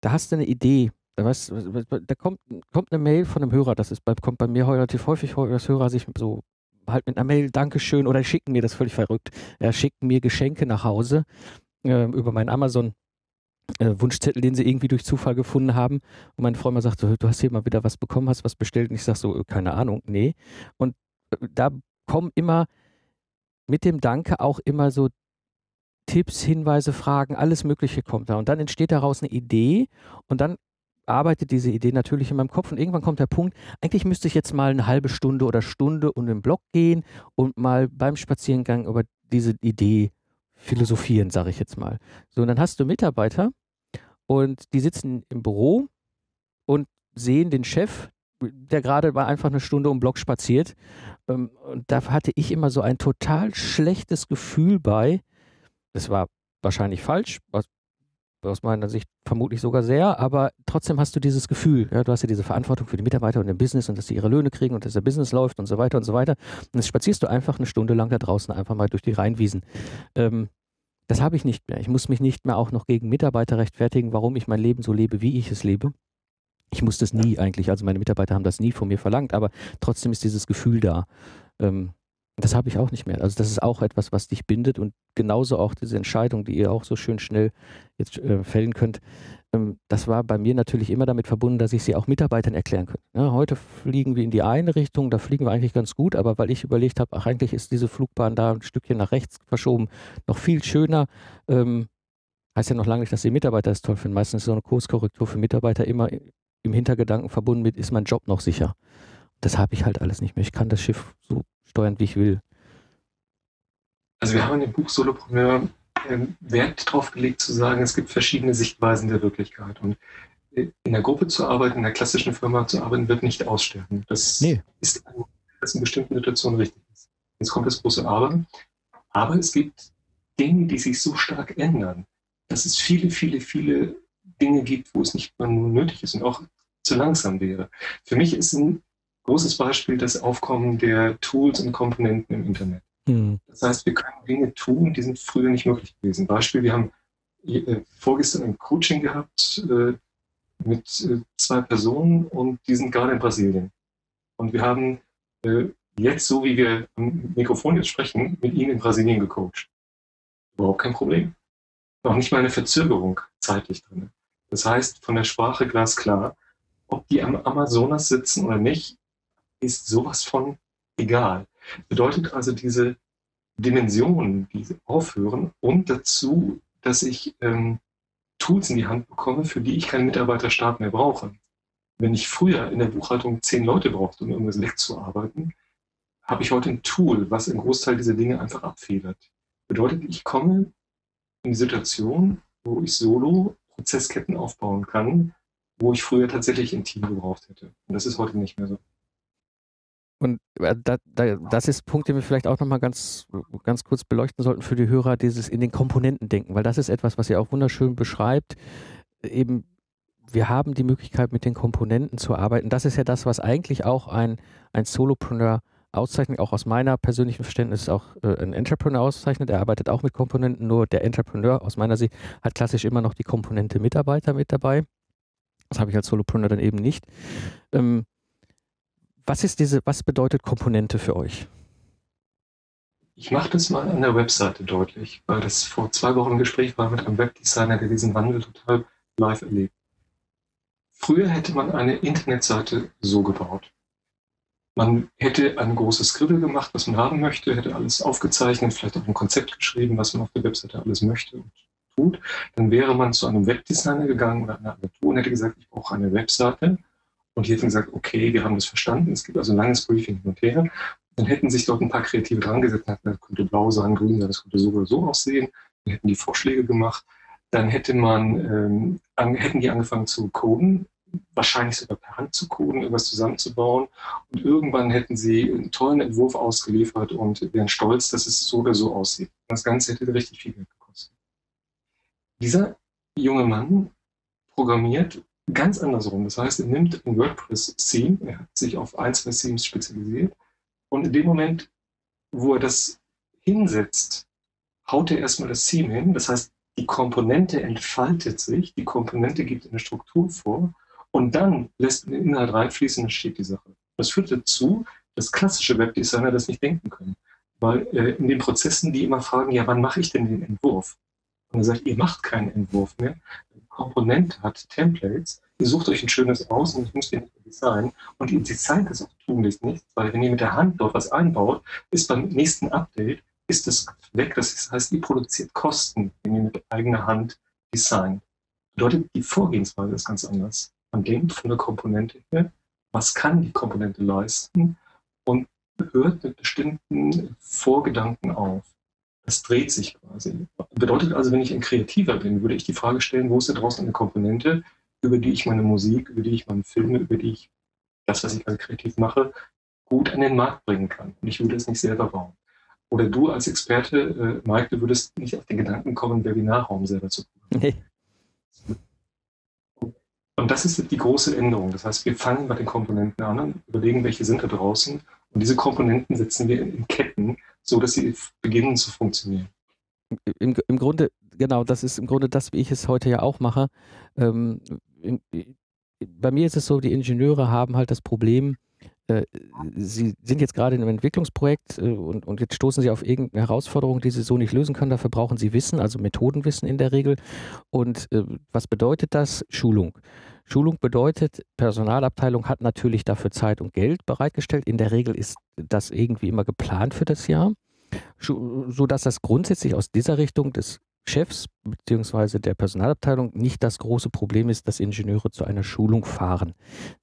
Speaker 1: da hast du eine Idee. Da, weißt, da kommt, kommt eine Mail von einem Hörer, das ist bei, kommt bei mir relativ häufig, dass Hörer sich so halt mit einer Mail Dankeschön oder schicken mir das völlig verrückt. Ja, schicken mir Geschenke nach Hause äh, über meinen Amazon äh, Wunschzettel, den sie irgendwie durch Zufall gefunden haben. Und meine immer sagt so, du hast hier mal wieder was bekommen, hast was bestellt. Und ich sage so, äh, keine Ahnung, nee. Und äh, da kommen immer mit dem Danke auch immer so Tipps, Hinweise, Fragen, alles Mögliche kommt da. Und dann entsteht daraus eine Idee und dann arbeitet diese Idee natürlich in meinem Kopf und irgendwann kommt der Punkt, eigentlich müsste ich jetzt mal eine halbe Stunde oder Stunde um den Block gehen und mal beim Spaziergang über diese Idee philosophieren, sage ich jetzt mal. So, und dann hast du Mitarbeiter und die sitzen im Büro und sehen den Chef, der gerade mal einfach eine Stunde um den Block spaziert. Ähm, und da hatte ich immer so ein total schlechtes Gefühl bei. Das war wahrscheinlich falsch, aus meiner Sicht vermutlich sogar sehr, aber trotzdem hast du dieses Gefühl, ja, du hast ja diese Verantwortung für die Mitarbeiter und den Business und dass sie ihre Löhne kriegen und dass der Business läuft und so weiter und so weiter. Und jetzt spazierst du einfach eine Stunde lang da draußen einfach mal durch die Rheinwiesen. Ähm, das habe ich nicht mehr. Ich muss mich nicht mehr auch noch gegen Mitarbeiter rechtfertigen, warum ich mein Leben so lebe, wie ich es lebe. Ich muss das nie eigentlich, also meine Mitarbeiter haben das nie von mir verlangt, aber trotzdem ist dieses Gefühl da. Ähm, das habe ich auch nicht mehr. Also das ist auch etwas, was dich bindet und genauso auch diese Entscheidung, die ihr auch so schön schnell jetzt äh, fällen könnt. Ähm, das war bei mir natürlich immer damit verbunden, dass ich sie auch Mitarbeitern erklären könnte. Ja, heute fliegen wir in die eine Richtung, da fliegen wir eigentlich ganz gut, aber weil ich überlegt habe, ach eigentlich ist diese Flugbahn da ein Stückchen nach rechts verschoben, noch viel schöner. Ähm, heißt ja noch lange nicht, dass die Mitarbeiter es toll finden. Meistens ist so eine Kurskorrektur für Mitarbeiter immer im Hintergedanken verbunden mit, ist mein Job noch sicher? Das habe ich halt alles nicht mehr. Ich kann das Schiff so steuern, wie ich will.
Speaker 2: Also wir haben in dem Buch Solopreneur ähm, Wert darauf gelegt zu sagen, es gibt verschiedene Sichtweisen der Wirklichkeit. Und äh, in der Gruppe zu arbeiten, in der klassischen Firma zu arbeiten, wird nicht aussterben. Das nee. ist was in bestimmten Situationen richtig ist. Jetzt kommt das große Aber. Aber es gibt Dinge, die sich so stark ändern, dass es viele, viele, viele Dinge gibt, wo es nicht mehr nur nötig ist und auch zu langsam wäre. Für mich ist ein großes Beispiel das Aufkommen der Tools und Komponenten im Internet. Mhm. Das heißt, wir können Dinge tun, die sind früher nicht möglich gewesen. Beispiel, wir haben äh, vorgestern ein Coaching gehabt äh, mit äh, zwei Personen und die sind gerade in Brasilien. Und wir haben äh, jetzt, so wie wir am Mikrofon jetzt sprechen, mit ihnen in Brasilien gecoacht. Überhaupt kein Problem. Noch nicht mal eine Verzögerung zeitlich drin. Das heißt, von der Sprache glasklar, ob die am Amazonas sitzen oder nicht, ist sowas von egal. Bedeutet also diese Dimensionen, die aufhören und dazu, dass ich ähm, Tools in die Hand bekomme, für die ich keinen Mitarbeiterstab mehr brauche. Wenn ich früher in der Buchhaltung zehn Leute brauchte, um irgendwas wegzuarbeiten, habe ich heute ein Tool, was einen Großteil dieser Dinge einfach abfedert. Bedeutet, ich komme in die Situation, wo ich solo Prozessketten aufbauen kann, wo ich früher tatsächlich ein Team gebraucht hätte. Und das ist heute nicht mehr so.
Speaker 1: Und äh, da, da, das ist ein Punkt, den wir vielleicht auch nochmal ganz, ganz kurz beleuchten sollten für die Hörer, dieses in den Komponenten denken, weil das ist etwas, was ihr auch wunderschön beschreibt. Eben, wir haben die Möglichkeit, mit den Komponenten zu arbeiten. Das ist ja das, was eigentlich auch ein, ein Solopreneur auszeichnet, auch aus meiner persönlichen Verständnis auch äh, ein Entrepreneur auszeichnet. Er arbeitet auch mit Komponenten, nur der Entrepreneur aus meiner Sicht hat klassisch immer noch die Komponente Mitarbeiter mit dabei. Das habe ich als Solopreneur dann eben nicht. Ähm, was ist diese, was bedeutet Komponente für euch?
Speaker 2: Ich mache das mal an der Webseite deutlich, weil das vor zwei Wochen ein Gespräch war mit einem Webdesigner, der diesen Wandel total live erlebt. Früher hätte man eine Internetseite so gebaut. Man hätte ein großes Skribbel gemacht, was man haben möchte, hätte alles aufgezeichnet, vielleicht auch ein Konzept geschrieben, was man auf der Webseite alles möchte und tut. Dann wäre man zu einem Webdesigner gegangen oder einer Agentur und hätte gesagt, ich brauche eine Webseite und hätten gesagt, okay, wir haben das verstanden, es gibt also ein langes Briefing hin und her. Dann hätten sich dort ein paar Kreative dran gesetzt, das könnte blau sein, grün sein, das könnte so oder so aussehen. Dann hätten die Vorschläge gemacht. Dann hätte man, ähm, an, hätten die angefangen zu coden, wahrscheinlich sogar per Hand zu coden, irgendwas zusammenzubauen. Und irgendwann hätten sie einen tollen Entwurf ausgeliefert und wären stolz, dass es so oder so aussieht. Das Ganze hätte richtig viel Geld gekostet. Dieser junge Mann programmiert ganz andersrum. Das heißt, er nimmt ein WordPress-Theme, er hat sich auf ein, zwei Themes spezialisiert und in dem Moment, wo er das hinsetzt, haut er erstmal das Theme hin. Das heißt, die Komponente entfaltet sich, die Komponente gibt eine Struktur vor und dann lässt man den Inhalt reinfließen und steht die Sache. Das führt dazu, dass klassische Webdesigner das nicht denken können. Weil äh, in den Prozessen, die immer fragen, ja, wann mache ich denn den Entwurf? Und sagt, ihr macht keinen Entwurf mehr. Komponente hat Templates. Ihr sucht euch ein schönes aus und ich muss nicht designen. Und ihr designt das auch tunlichst nicht, weil wenn ihr mit der Hand dort was einbaut, ist beim nächsten Update, ist es weg. Das heißt, ihr produziert Kosten, wenn ihr mit eigener Hand designt. Bedeutet, die Vorgehensweise ist ganz anders. Man denkt von der Komponente her, was kann die Komponente leisten und hört mit bestimmten Vorgedanken auf. Das dreht sich quasi. Bedeutet also, wenn ich ein Kreativer bin, würde ich die Frage stellen, wo ist da draußen eine Komponente, über die ich meine Musik, über die ich meine Filme, über die ich das, was ich als kreativ mache, gut an den Markt bringen kann. Und ich würde es nicht selber bauen. Oder du als Experte, äh, Mike, du würdest nicht auf den Gedanken kommen, Webinarraum selber zu bauen. Nee. Und das ist die große Änderung. Das heißt, wir fangen bei den Komponenten an und überlegen, welche sind da draußen. Und diese Komponenten setzen wir in, Ketten, so dass sie beginnen zu funktionieren.
Speaker 1: Im, Im, Grunde, genau, das ist im Grunde das, wie ich es heute ja auch mache. Ähm, bei mir ist es so, die Ingenieure haben halt das Problem, äh, sie sind jetzt gerade in einem Entwicklungsprojekt äh, und, und, jetzt stoßen Sie auf irgendeine Herausforderung, die Sie so nicht lösen können. Dafür brauchen Sie Wissen, also Methodenwissen in der Regel. Und äh, was bedeutet das? Schulung. Schulung bedeutet, Personalabteilung hat natürlich dafür Zeit und Geld bereitgestellt. In der Regel ist das irgendwie immer geplant für das Jahr, sodass das grundsätzlich aus dieser Richtung des Chefs bzw. der Personalabteilung nicht das große Problem ist, dass Ingenieure zu einer Schulung fahren.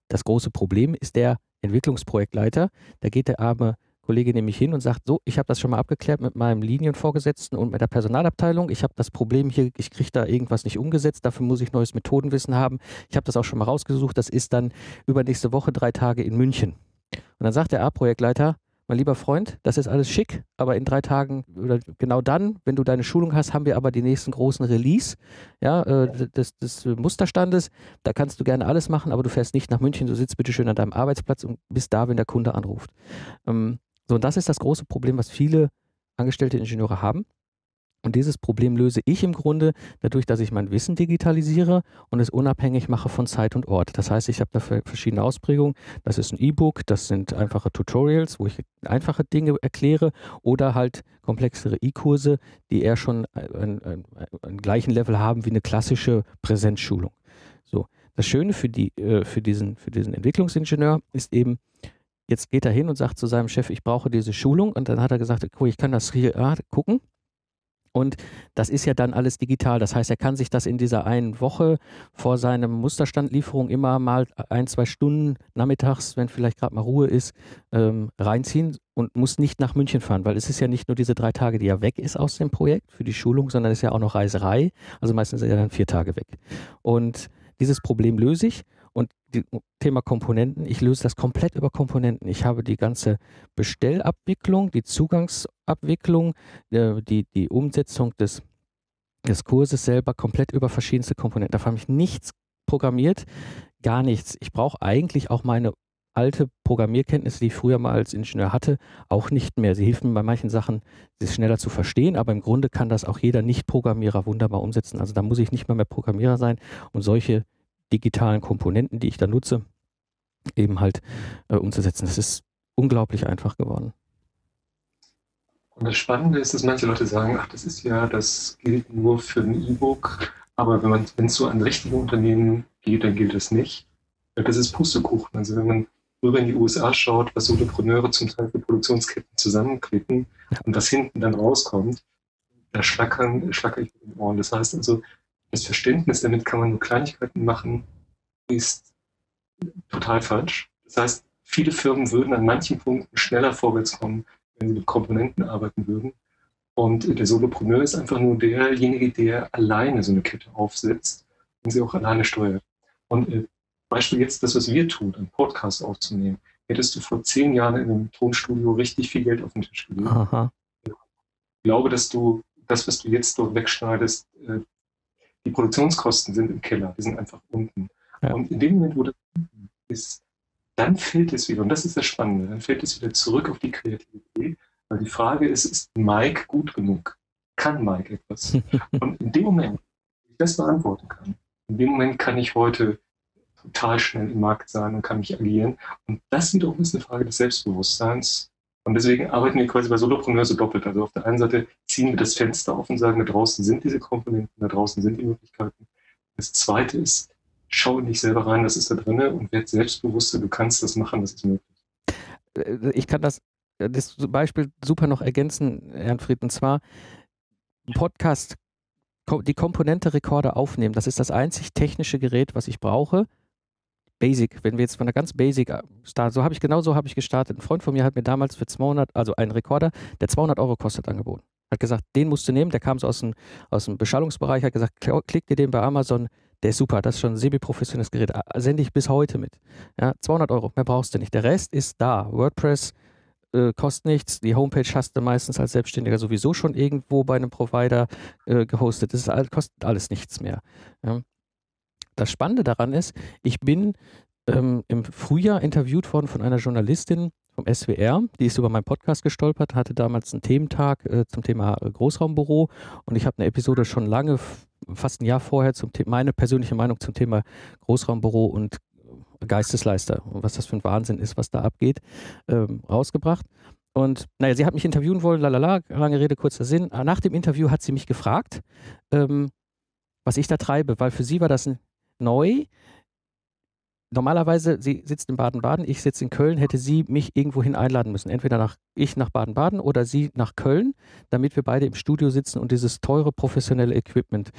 Speaker 1: Das große Problem ist der Entwicklungsprojektleiter. Da geht der arme Kollege nämlich hin und sagt, so, ich habe das schon mal abgeklärt mit meinem Linienvorgesetzten und mit der Personalabteilung. Ich habe das Problem hier, ich kriege da irgendwas nicht umgesetzt, dafür muss ich neues Methodenwissen haben. Ich habe das auch schon mal rausgesucht, das ist dann übernächste Woche drei Tage in München. Und dann sagt der A-Projektleiter, mein lieber Freund, das ist alles schick, aber in drei Tagen oder genau dann, wenn du deine Schulung hast, haben wir aber die nächsten großen Release ja, äh, des, des, Musterstandes. Da kannst du gerne alles machen, aber du fährst nicht nach München, du sitzt bitte schön an deinem Arbeitsplatz und bist da, wenn der Kunde anruft. Ähm, so, und das ist das große Problem, was viele angestellte Ingenieure haben. Und dieses Problem löse ich im Grunde dadurch, dass ich mein Wissen digitalisiere und es unabhängig mache von Zeit und Ort. Das heißt, ich habe da verschiedene Ausprägungen. Das ist ein E-Book, das sind einfache Tutorials, wo ich einfache Dinge erkläre oder halt komplexere E-Kurse, die eher schon einen, einen, einen, gleichen Level haben wie eine klassische Präsenzschulung. So. Das Schöne für, die, äh, für, diesen, für diesen Entwicklungsingenieur ist eben, Jetzt geht er hin und sagt zu seinem Chef, ich brauche diese Schulung. Und dann hat er gesagt, cool, ich kann das hier ah, gucken. Und das ist ja dann alles digital. Das heißt, er kann sich das in dieser einen Woche vor seiner Musterstandlieferung immer mal ein, zwei Stunden nachmittags, wenn vielleicht gerade mal Ruhe ist, ähm, reinziehen und muss nicht nach München fahren, weil es ist ja nicht nur diese drei Tage, die er weg ist aus dem Projekt für die Schulung, sondern es ist ja auch noch Reiserei. Also meistens ist er dann vier Tage weg. Und dieses Problem löse ich und die, Thema Komponenten, ich löse das komplett über Komponenten. Ich habe die ganze Bestellabwicklung, die Zugangsabwicklung, äh, die, die Umsetzung des, des Kurses selber komplett über verschiedenste Komponenten. Da habe ich nichts programmiert, gar nichts. Ich brauche eigentlich auch meine alte Programmierkenntnisse, die ich früher mal als Ingenieur hatte, auch nicht mehr. Sie hilft mir bei manchen Sachen, sie schneller zu verstehen, aber im Grunde kann das auch jeder Nicht-Programmierer wunderbar umsetzen. Also da muss ich nicht mal mehr Programmierer sein und solche digitalen Komponenten, die ich da nutze, eben halt äh, umzusetzen. Das ist unglaublich einfach geworden.
Speaker 2: Und das Spannende ist, dass manche Leute sagen, ach, das ist ja, das gilt nur für ein E-Book, aber wenn man, wenn es so an richtige Unternehmen geht, dann gilt es nicht. Das ist Pustekuchen. Also wenn man rüber in die USA schaut, was Solopreneure zum Teil für Produktionsketten zusammenklicken und was hinten dann rauskommt, da schlackern, schlacker ich mit den Ohren. Das heißt also, das Verständnis, damit kann man nur Kleinigkeiten machen, ist total falsch. Das heißt, viele Firmen würden an manchen Punkten schneller vorwärts kommen, wenn sie mit Komponenten arbeiten würden. Und der Solopreneur ist einfach nur derjenige, der alleine so eine Kette aufsetzt und sie auch alleine steuert. Und äh, Beispiel jetzt das, was wir tun, einen Podcast aufzunehmen. Hättest du vor zehn Jahren in einem Tonstudio richtig viel Geld auf den Tisch gelegt. Ich glaube, dass du das, was du jetzt dort wegschneidest, äh, die Produktionskosten sind im Keller, die sind einfach unten. Ja. Und in dem Moment, wo das ist, dann fällt es wieder, und das ist das Spannende, dann fällt es wieder zurück auf die Kreativität, weil die Frage ist, ist Mike gut genug? Kann Mike etwas? (laughs) und in dem Moment, wo ich das beantworten kann, in dem Moment kann ich heute total schnell im Markt sein und kann mich agieren. Und das wiederum ist eine Frage des Selbstbewusstseins. Und deswegen arbeiten wir quasi bei Solopreneur so doppelt. Also auf der einen Seite ziehen wir das Fenster auf und sagen, da draußen sind diese Komponenten, da draußen sind die Möglichkeiten. Das zweite ist, schau in dich selber rein, das ist da drin und werd selbstbewusster, du kannst das machen, das ist möglich.
Speaker 1: Ich kann das, das Beispiel super noch ergänzen, Herrn Fried, und zwar Podcast, die Komponente Rekorder aufnehmen. Das ist das einzig technische Gerät, was ich brauche, Basic, wenn wir jetzt von der ganz Basic äh, starten, so habe ich genau so habe ich gestartet. Ein Freund von mir hat mir damals für 200, also einen Rekorder, der 200 Euro kostet, angeboten. Hat gesagt, den musst du nehmen, der kam so aus dem, aus dem Beschallungsbereich, hat gesagt, klick dir den bei Amazon, der ist super, das ist schon ein semi-professionelles Gerät, sende ich bis heute mit. Ja, 200 Euro, mehr brauchst du nicht. Der Rest ist da. WordPress äh, kostet nichts, die Homepage hast du meistens als Selbstständiger sowieso schon irgendwo bei einem Provider äh, gehostet, das ist, kostet alles nichts mehr. Ja das Spannende daran ist, ich bin ähm, im Frühjahr interviewt worden von einer Journalistin vom SWR, die ist über meinen Podcast gestolpert, hatte damals einen Thementag äh, zum Thema äh, Großraumbüro und ich habe eine Episode schon lange, fast ein Jahr vorher, zum The meine persönliche Meinung zum Thema Großraumbüro und Geistesleister und was das für ein Wahnsinn ist, was da abgeht, ähm, rausgebracht. Und naja, sie hat mich interviewen wollen, lalala, lange Rede, kurzer Sinn. Nach dem Interview hat sie mich gefragt, ähm, was ich da treibe, weil für sie war das ein neu. Normalerweise, sie sitzt in Baden-Baden, ich sitze in Köln, hätte sie mich irgendwohin einladen müssen. Entweder nach, ich nach Baden-Baden oder sie nach Köln, damit wir beide im Studio sitzen und dieses teure professionelle Equipment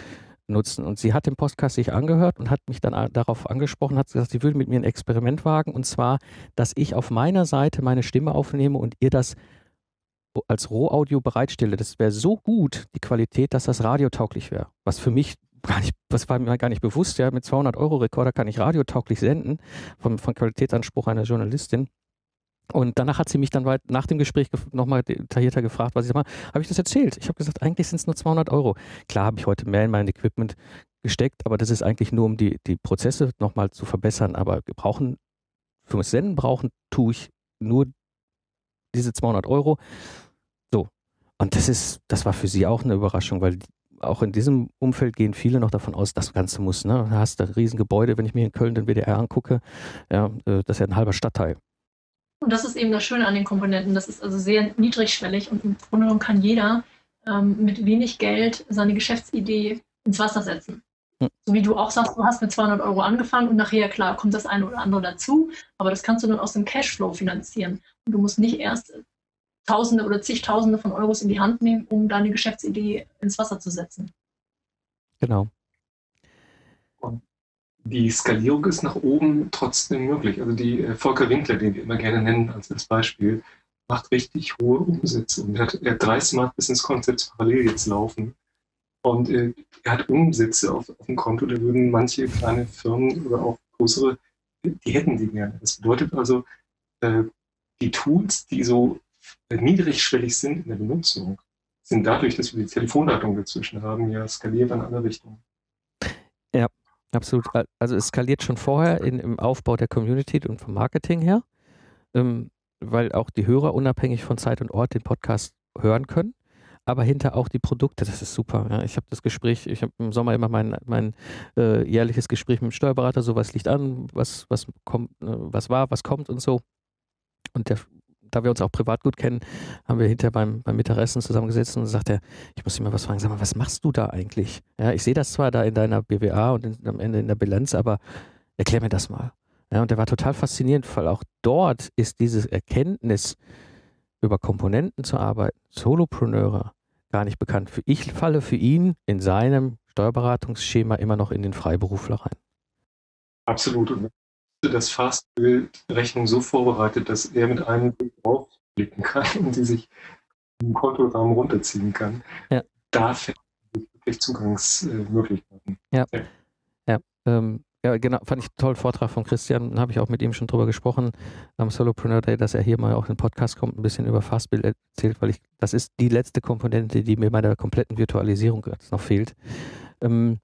Speaker 1: nutzen. Und sie hat den Podcast sich angehört und hat mich dann darauf angesprochen, hat gesagt, sie würde mit mir ein Experiment wagen. Und zwar, dass ich auf meiner Seite meine Stimme aufnehme und ihr das als Rohaudio bereitstelle. Das wäre so gut, die Qualität, dass das radiotauglich wäre. Was für mich gar nicht, das war mir gar nicht bewusst, ja, mit 200 Euro Rekorder kann ich radiotauglich senden, vom, vom Qualitätsanspruch einer Journalistin. Und danach hat sie mich dann weit, nach dem Gespräch nochmal detaillierter gefragt, was ich mal, habe ich das erzählt? Ich habe gesagt, eigentlich sind es nur 200 Euro. Klar habe ich heute mehr in mein Equipment gesteckt, aber das ist eigentlich nur, um die, die Prozesse nochmal zu verbessern. Aber wir brauchen, für das Senden brauchen, tue ich nur diese 200 Euro. So. Und das ist, das war für sie auch eine Überraschung, weil auch in diesem Umfeld gehen viele noch davon aus, das Ganze muss. Ne? Da hast du Riesengebäude, wenn ich mir in Köln den WDR angucke, ja, äh, das ist ja ein halber Stadtteil.
Speaker 3: Und das ist eben das Schöne an den Komponenten. Das ist also sehr niedrigschwellig und im Grunde genommen kann jeder ähm, mit wenig Geld seine Geschäftsidee ins Wasser setzen. Hm. So wie du auch sagst, du hast mit 200 Euro angefangen und nachher, klar, kommt das eine oder andere dazu, aber das kannst du dann aus dem Cashflow finanzieren. Und du musst nicht erst Tausende oder zigtausende von Euros in die Hand nehmen, um deine Geschäftsidee ins Wasser zu setzen.
Speaker 1: Genau.
Speaker 2: Und die Skalierung ist nach oben trotzdem möglich. Also die äh, Volker Winkler, den wir immer gerne nennen als, als Beispiel, macht richtig hohe Umsätze. Und er hat, er hat drei Smart Business Concepts parallel jetzt laufen. Und äh, er hat Umsätze auf, auf dem Konto, da würden manche kleine Firmen oder auch größere, die hätten die gerne. Das bedeutet also, äh, die Tools, die so niedrigschwellig sind in der Benutzung, sind dadurch, dass wir die Telefonleitung dazwischen haben, ja skalierbar in alle Richtungen.
Speaker 1: Ja, absolut. Also es skaliert schon vorher in, im Aufbau der Community und vom Marketing her, ähm, weil auch die Hörer unabhängig von Zeit und Ort den Podcast hören können aber hinter auch die Produkte. Das ist super. Ja. Ich habe das Gespräch, ich habe im Sommer immer mein, mein äh, jährliches Gespräch mit dem Steuerberater, so was liegt an, was, was kommt, äh, was war, was kommt und so. Und der da wir uns auch privat gut kennen, haben wir hinterher beim, beim Mittagessen zusammengesetzt und sagt er, ich muss dich mal was fragen, sag mal, was machst du da eigentlich? Ja, ich sehe das zwar da in deiner BWA und in, am Ende in der Bilanz, aber erklär mir das mal. Ja, und der war total faszinierend, weil auch dort ist diese Erkenntnis, über Komponenten zu arbeiten, Solopreneure, gar nicht bekannt. Für ich falle für ihn in seinem Steuerberatungsschema immer noch in den Freiberufler rein.
Speaker 2: Absolut. Und das Fastbild-Rechnung so vorbereitet, dass er mit einem Blick draufblicken kann und (laughs) die sich im Kontorahmen runterziehen kann.
Speaker 1: Ja.
Speaker 2: Da fällt wirklich Zugangsmöglichkeiten.
Speaker 1: Ja. Ja. ja. Ähm, ja, genau, fand ich einen tollen Vortrag von Christian, habe ich auch mit ihm schon drüber gesprochen am Solopreneur Day, dass er hier mal auch in den Podcast kommt, ein bisschen über Fastbild erzählt, weil ich, das ist die letzte Komponente, die mir bei der kompletten Virtualisierung noch fehlt. Ähm,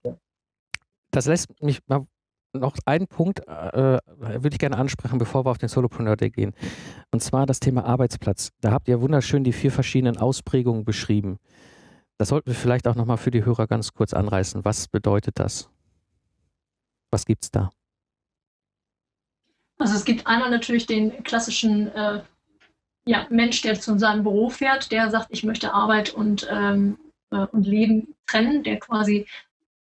Speaker 1: das lässt mich mal noch einen Punkt äh, würde ich gerne ansprechen, bevor wir auf den Solopreneur Day gehen. Und zwar das Thema Arbeitsplatz. Da habt ihr wunderschön die vier verschiedenen Ausprägungen beschrieben. Das sollten wir vielleicht auch nochmal für die Hörer ganz kurz anreißen. Was bedeutet das? Was gibt es da?
Speaker 3: Also es gibt einmal natürlich den klassischen äh, ja, Mensch, der zu seinem Büro fährt, der sagt, ich möchte Arbeit und, ähm, äh, und Leben trennen, der quasi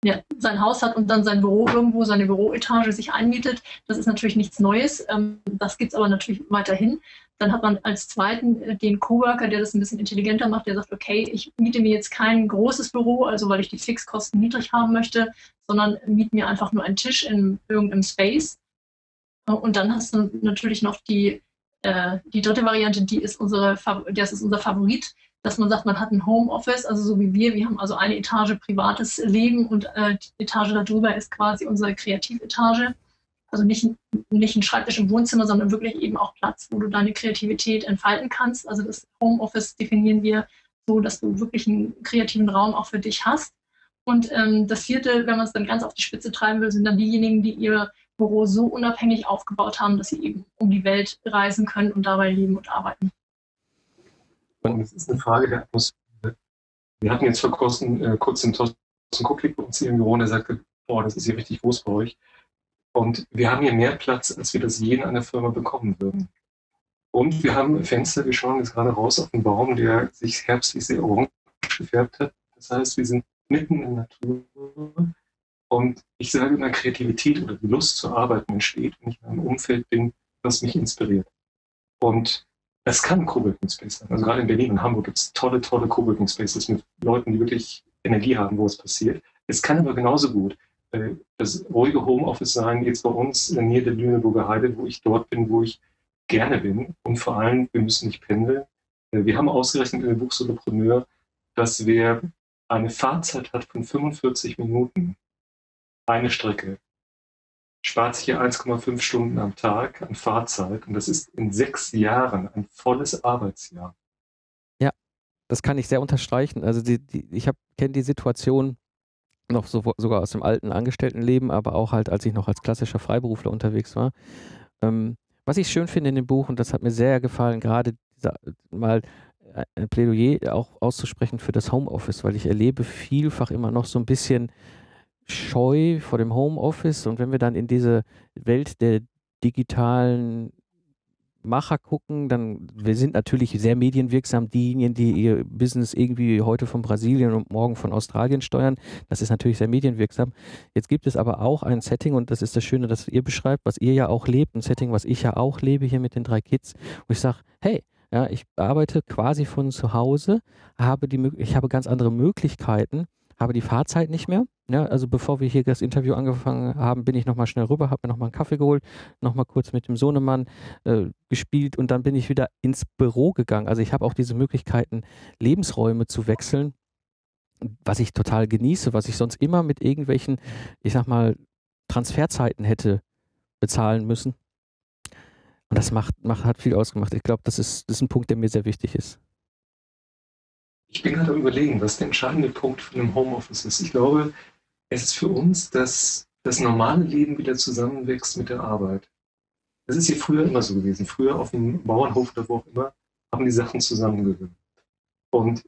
Speaker 3: ja, sein Haus hat und dann sein Büro irgendwo, seine Büroetage sich einmietet. Das ist natürlich nichts Neues. Ähm, das gibt es aber natürlich weiterhin. Dann hat man als zweiten äh, den Coworker, der das ein bisschen intelligenter macht, der sagt, okay, ich miete mir jetzt kein großes Büro, also weil ich die Fixkosten niedrig haben möchte, sondern miete mir einfach nur einen Tisch in irgendeinem Space. Äh, und dann hast du natürlich noch die, äh, die dritte Variante, die ist unsere, das ist unser Favorit dass man sagt, man hat ein Homeoffice, also so wie wir. Wir haben also eine Etage privates Leben und äh, die Etage darüber ist quasi unsere Kreativetage. Also nicht, nicht ein Schreibtisch im Wohnzimmer, sondern wirklich eben auch Platz, wo du deine Kreativität entfalten kannst. Also das Homeoffice definieren wir so, dass du wirklich einen kreativen Raum auch für dich hast. Und ähm, das vierte, wenn man es dann ganz auf die Spitze treiben will, sind dann diejenigen, die ihr Büro so unabhängig aufgebaut haben, dass sie eben um die Welt reisen können und dabei leben und arbeiten.
Speaker 2: Und es ist eine Frage der Atmosphäre. Wir hatten jetzt vor kurzem, äh, kurz den Thorsten Kucklick bei uns hier im Büro und er sagte, boah, das ist hier richtig groß bei euch. Und wir haben hier mehr Platz, als wir das je in einer Firma bekommen würden. Und wir haben Fenster, wir schauen jetzt gerade raus auf einen Baum, der sich herbstlich sehr orange gefärbt hat. Das heißt, wir sind mitten in der Natur. Und ich sage immer, Kreativität oder die Lust zu arbeiten entsteht, wenn ich in einem Umfeld bin, das mich inspiriert. Und es kann Coworking Space sein. Also gerade in Berlin und Hamburg gibt es tolle, tolle Coworking Spaces mit Leuten, die wirklich Energie haben, wo es passiert. Es kann aber genauso gut äh, das ruhige Homeoffice sein, jetzt bei uns in der Nähe der Lüneburger Heide, wo ich dort bin, wo ich gerne bin. Und vor allem, wir müssen nicht pendeln. Äh, wir haben ausgerechnet in dem Buch Solopreneur, dass wer eine Fahrzeit hat von 45 Minuten, eine Strecke, spart sich hier 1,5 Stunden am Tag an Fahrzeit und das ist in sechs Jahren ein volles Arbeitsjahr.
Speaker 1: Ja, das kann ich sehr unterstreichen. Also die, die, ich kenne die Situation noch so, sogar aus dem alten Angestelltenleben, aber auch halt, als ich noch als klassischer Freiberufler unterwegs war. Ähm, was ich schön finde in dem Buch, und das hat mir sehr gefallen, gerade dieser, mal ein Plädoyer auch auszusprechen für das Homeoffice, weil ich erlebe vielfach immer noch so ein bisschen Scheu vor dem Homeoffice und wenn wir dann in diese Welt der digitalen Macher gucken, dann wir sind natürlich sehr medienwirksam, diejenigen, die ihr Business irgendwie heute von Brasilien und morgen von Australien steuern. Das ist natürlich sehr medienwirksam. Jetzt gibt es aber auch ein Setting und das ist das Schöne, das ihr beschreibt, was ihr ja auch lebt, ein Setting, was ich ja auch lebe hier mit den drei Kids, wo ich sage, hey, ja, ich arbeite quasi von zu Hause, habe die, ich habe ganz andere Möglichkeiten, habe die Fahrzeit nicht mehr. Ja, also bevor wir hier das Interview angefangen haben, bin ich nochmal schnell rüber, habe mir nochmal einen Kaffee geholt, nochmal kurz mit dem Sohnemann äh, gespielt und dann bin ich wieder ins Büro gegangen. Also ich habe auch diese Möglichkeiten, Lebensräume zu wechseln, was ich total genieße, was ich sonst immer mit irgendwelchen, ich sag mal, Transferzeiten hätte bezahlen müssen. Und das macht, macht, hat viel ausgemacht. Ich glaube, das ist, das ist ein Punkt, der mir sehr wichtig ist.
Speaker 2: Ich bin gerade am überlegen, was der entscheidende Punkt von einem Homeoffice ist. Ich glaube, es ist für uns, dass das normale Leben wieder zusammenwächst mit der Arbeit. Das ist hier früher immer so gewesen. Früher auf dem Bauernhof oder wo auch immer haben die Sachen zusammengehört. Und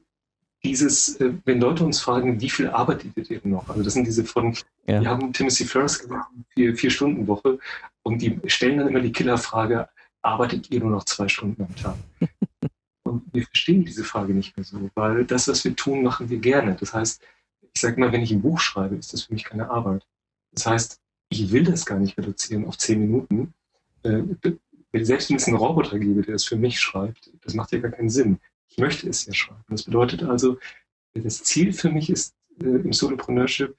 Speaker 2: dieses, äh, wenn Leute uns fragen, wie viel arbeitet ihr denn noch? Also das sind diese von, ja. wir haben Timothy Ferris gemacht, vier, vier Stunden Woche und die stellen dann immer die Killerfrage, arbeitet ihr nur noch zwei Stunden am Tag? (laughs) Und wir verstehen diese Frage nicht mehr so, weil das, was wir tun, machen wir gerne. Das heißt, ich sage mal, wenn ich ein Buch schreibe, ist das für mich keine Arbeit. Das heißt, ich will das gar nicht reduzieren auf zehn Minuten. Äh, selbst wenn es einen Roboter gäbe, der das für mich schreibt, das macht ja gar keinen Sinn. Ich möchte es ja schreiben. Das bedeutet also, das Ziel für mich ist äh, im Solopreneurship,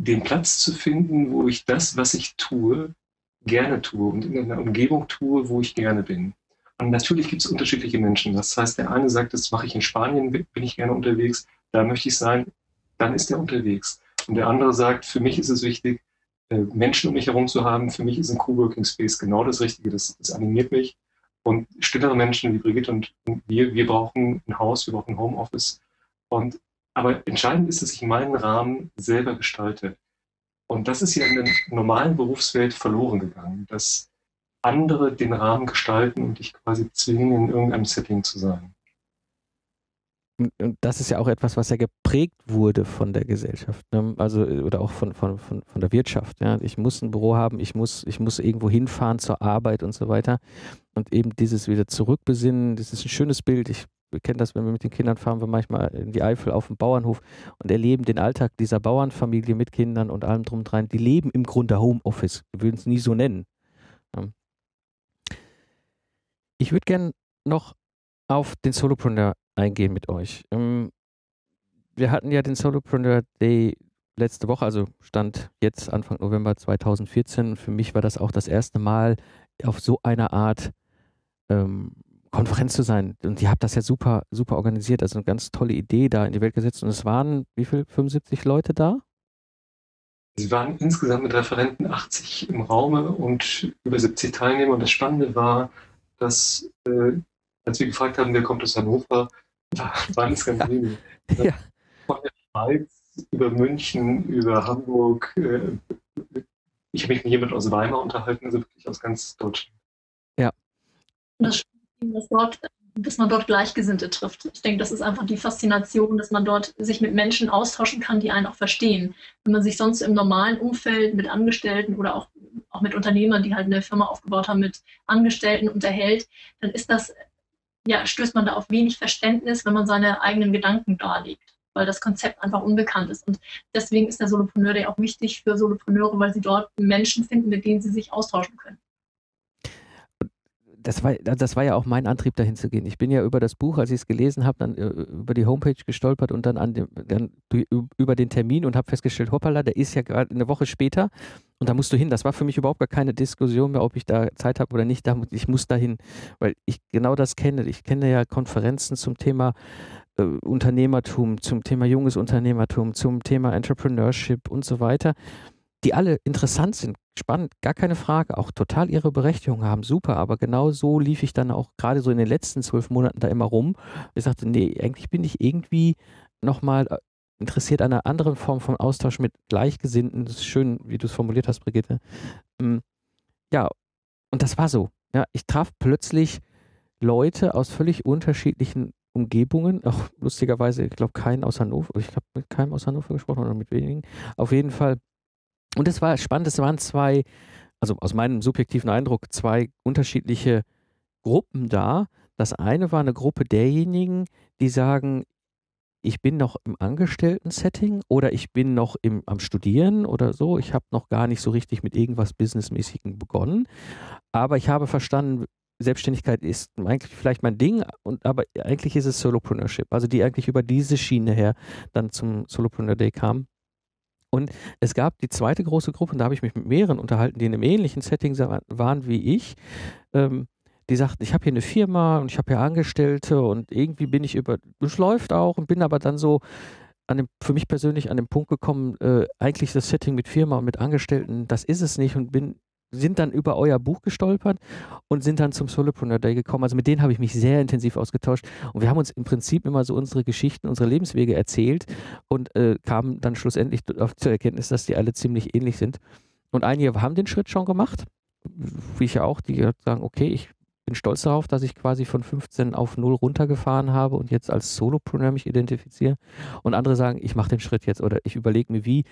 Speaker 2: den Platz zu finden, wo ich das, was ich tue, gerne tue und in einer Umgebung tue, wo ich gerne bin. Und natürlich gibt es unterschiedliche Menschen. Das heißt, der eine sagt, das mache ich in Spanien, bin ich gerne unterwegs, da möchte ich sein, dann ist er unterwegs. Und der andere sagt, für mich ist es wichtig, äh, Menschen um mich herum zu haben. Für mich ist ein Coworking Space genau das Richtige. Das, das animiert mich. Und stillere Menschen wie Brigitte und wir, wir brauchen ein Haus, wir brauchen ein Homeoffice. Und, aber entscheidend ist, dass ich meinen Rahmen selber gestalte. Und das ist ja in der normalen Berufswelt verloren gegangen, dass andere den Rahmen gestalten und dich quasi zwingen, in irgendeinem Setting zu sein.
Speaker 1: Und das ist ja auch etwas, was ja geprägt wurde von der Gesellschaft, ne? also oder auch von, von, von, von der Wirtschaft. Ja? Ich muss ein Büro haben, ich muss, ich muss irgendwo hinfahren zur Arbeit und so weiter. Und eben dieses wieder zurückbesinnen, das ist ein schönes Bild. Ich kenne das, wenn wir mit den Kindern fahren, wir manchmal in die Eifel auf dem Bauernhof und erleben den Alltag dieser Bauernfamilie mit Kindern und allem drum und dran. Die leben im Grunde Homeoffice. Wir würden es nie so nennen. Ja. Ich würde gerne noch auf den Solopreneur eingehen mit euch. Ähm, wir hatten ja den Solopreneur Day letzte Woche, also stand jetzt Anfang November 2014. Für mich war das auch das erste Mal auf so einer Art ähm, Konferenz zu sein. Und ihr habt das ja super, super organisiert. Also eine ganz tolle Idee da in die Welt gesetzt. Und es waren, wie viel, 75 Leute da?
Speaker 2: Sie waren insgesamt mit Referenten 80 im Raume und über 70 Teilnehmer. Und das Spannende war, dass, äh, als wir gefragt haben, wer kommt aus Hannover, (laughs) waren es ganz wenige. (laughs) Ja. Von der Schweiz über München, über Hamburg. Äh, ich habe mich mit jemand aus Weimar unterhalten, also wirklich aus ganz Deutschland.
Speaker 1: Ja.
Speaker 3: Das dass, dort, dass man dort Gleichgesinnte trifft. Ich denke, das ist einfach die Faszination, dass man dort sich mit Menschen austauschen kann, die einen auch verstehen. Wenn man sich sonst im normalen Umfeld mit Angestellten oder auch, auch mit Unternehmern, die halt eine Firma aufgebaut haben, mit Angestellten unterhält, dann ist das, ja, stößt man da auf wenig Verständnis, wenn man seine eigenen Gedanken darlegt weil das Konzept einfach unbekannt ist. Und deswegen ist der Solopreneur Day auch wichtig für Solopreneure, weil sie dort Menschen finden, mit denen sie sich austauschen können
Speaker 1: das war, das war ja auch mein Antrieb, dahin zu gehen. Ich bin ja über das Buch, als ich es gelesen habe, dann äh, über die Homepage gestolpert und dann, an dem, dann über den Termin und habe festgestellt, hoppala, der ist ja gerade eine Woche später und da musst du hin. Das war für mich überhaupt gar keine Diskussion mehr, ob ich da Zeit habe oder nicht. Ich muss dahin, weil ich genau das kenne. Ich kenne ja Konferenzen zum Thema äh, Unternehmertum, zum Thema junges Unternehmertum, zum Thema Entrepreneurship und so weiter die alle interessant sind, spannend, gar keine Frage, auch total ihre Berechtigung haben, super, aber genau so lief ich dann auch gerade so in den letzten zwölf Monaten da immer rum. Ich sagte, nee, eigentlich bin ich irgendwie nochmal äh, interessiert an einer anderen Form von Austausch mit Gleichgesinnten. Das ist schön, wie du es formuliert hast, Brigitte. Ähm, ja, und das war so. Ja, ich traf plötzlich Leute aus völlig unterschiedlichen Umgebungen, auch lustigerweise, ich glaube, keinen aus Hannover, ich habe mit keinem aus Hannover gesprochen oder mit wenigen. Auf jeden Fall und es war spannend, es waren zwei, also aus meinem subjektiven Eindruck, zwei unterschiedliche Gruppen da. Das eine war eine Gruppe derjenigen, die sagen, ich bin noch im Angestellten-Setting oder ich bin noch im, am Studieren oder so. Ich habe noch gar nicht so richtig mit irgendwas Businessmäßigem begonnen. Aber ich habe verstanden, Selbstständigkeit ist eigentlich vielleicht mein Ding, und, aber eigentlich ist es Solopreneurship. Also die eigentlich über diese Schiene her dann zum Solopreneur Day kamen. Und es gab die zweite große Gruppe, und da habe ich mich mit mehreren unterhalten, die in einem ähnlichen Setting waren wie ich. Ähm, die sagten, ich habe hier eine Firma und ich habe hier Angestellte und irgendwie bin ich über, es läuft auch und bin aber dann so an dem, für mich persönlich an den Punkt gekommen, äh, eigentlich das Setting mit Firma und mit Angestellten, das ist es nicht und bin sind dann über euer Buch gestolpert und sind dann zum Solopreneur Day gekommen. Also mit denen habe ich mich sehr intensiv ausgetauscht und wir haben uns im Prinzip immer so unsere Geschichten, unsere Lebenswege erzählt und äh, kamen dann schlussendlich auf zur Erkenntnis, dass die alle ziemlich ähnlich sind. Und einige haben den Schritt schon gemacht, wie ich ja auch, die sagen, okay, ich bin stolz darauf, dass ich quasi von 15 auf 0 runtergefahren habe und jetzt als Solopreneur mich identifiziere. Und andere sagen, ich mache den Schritt jetzt oder ich überlege mir wie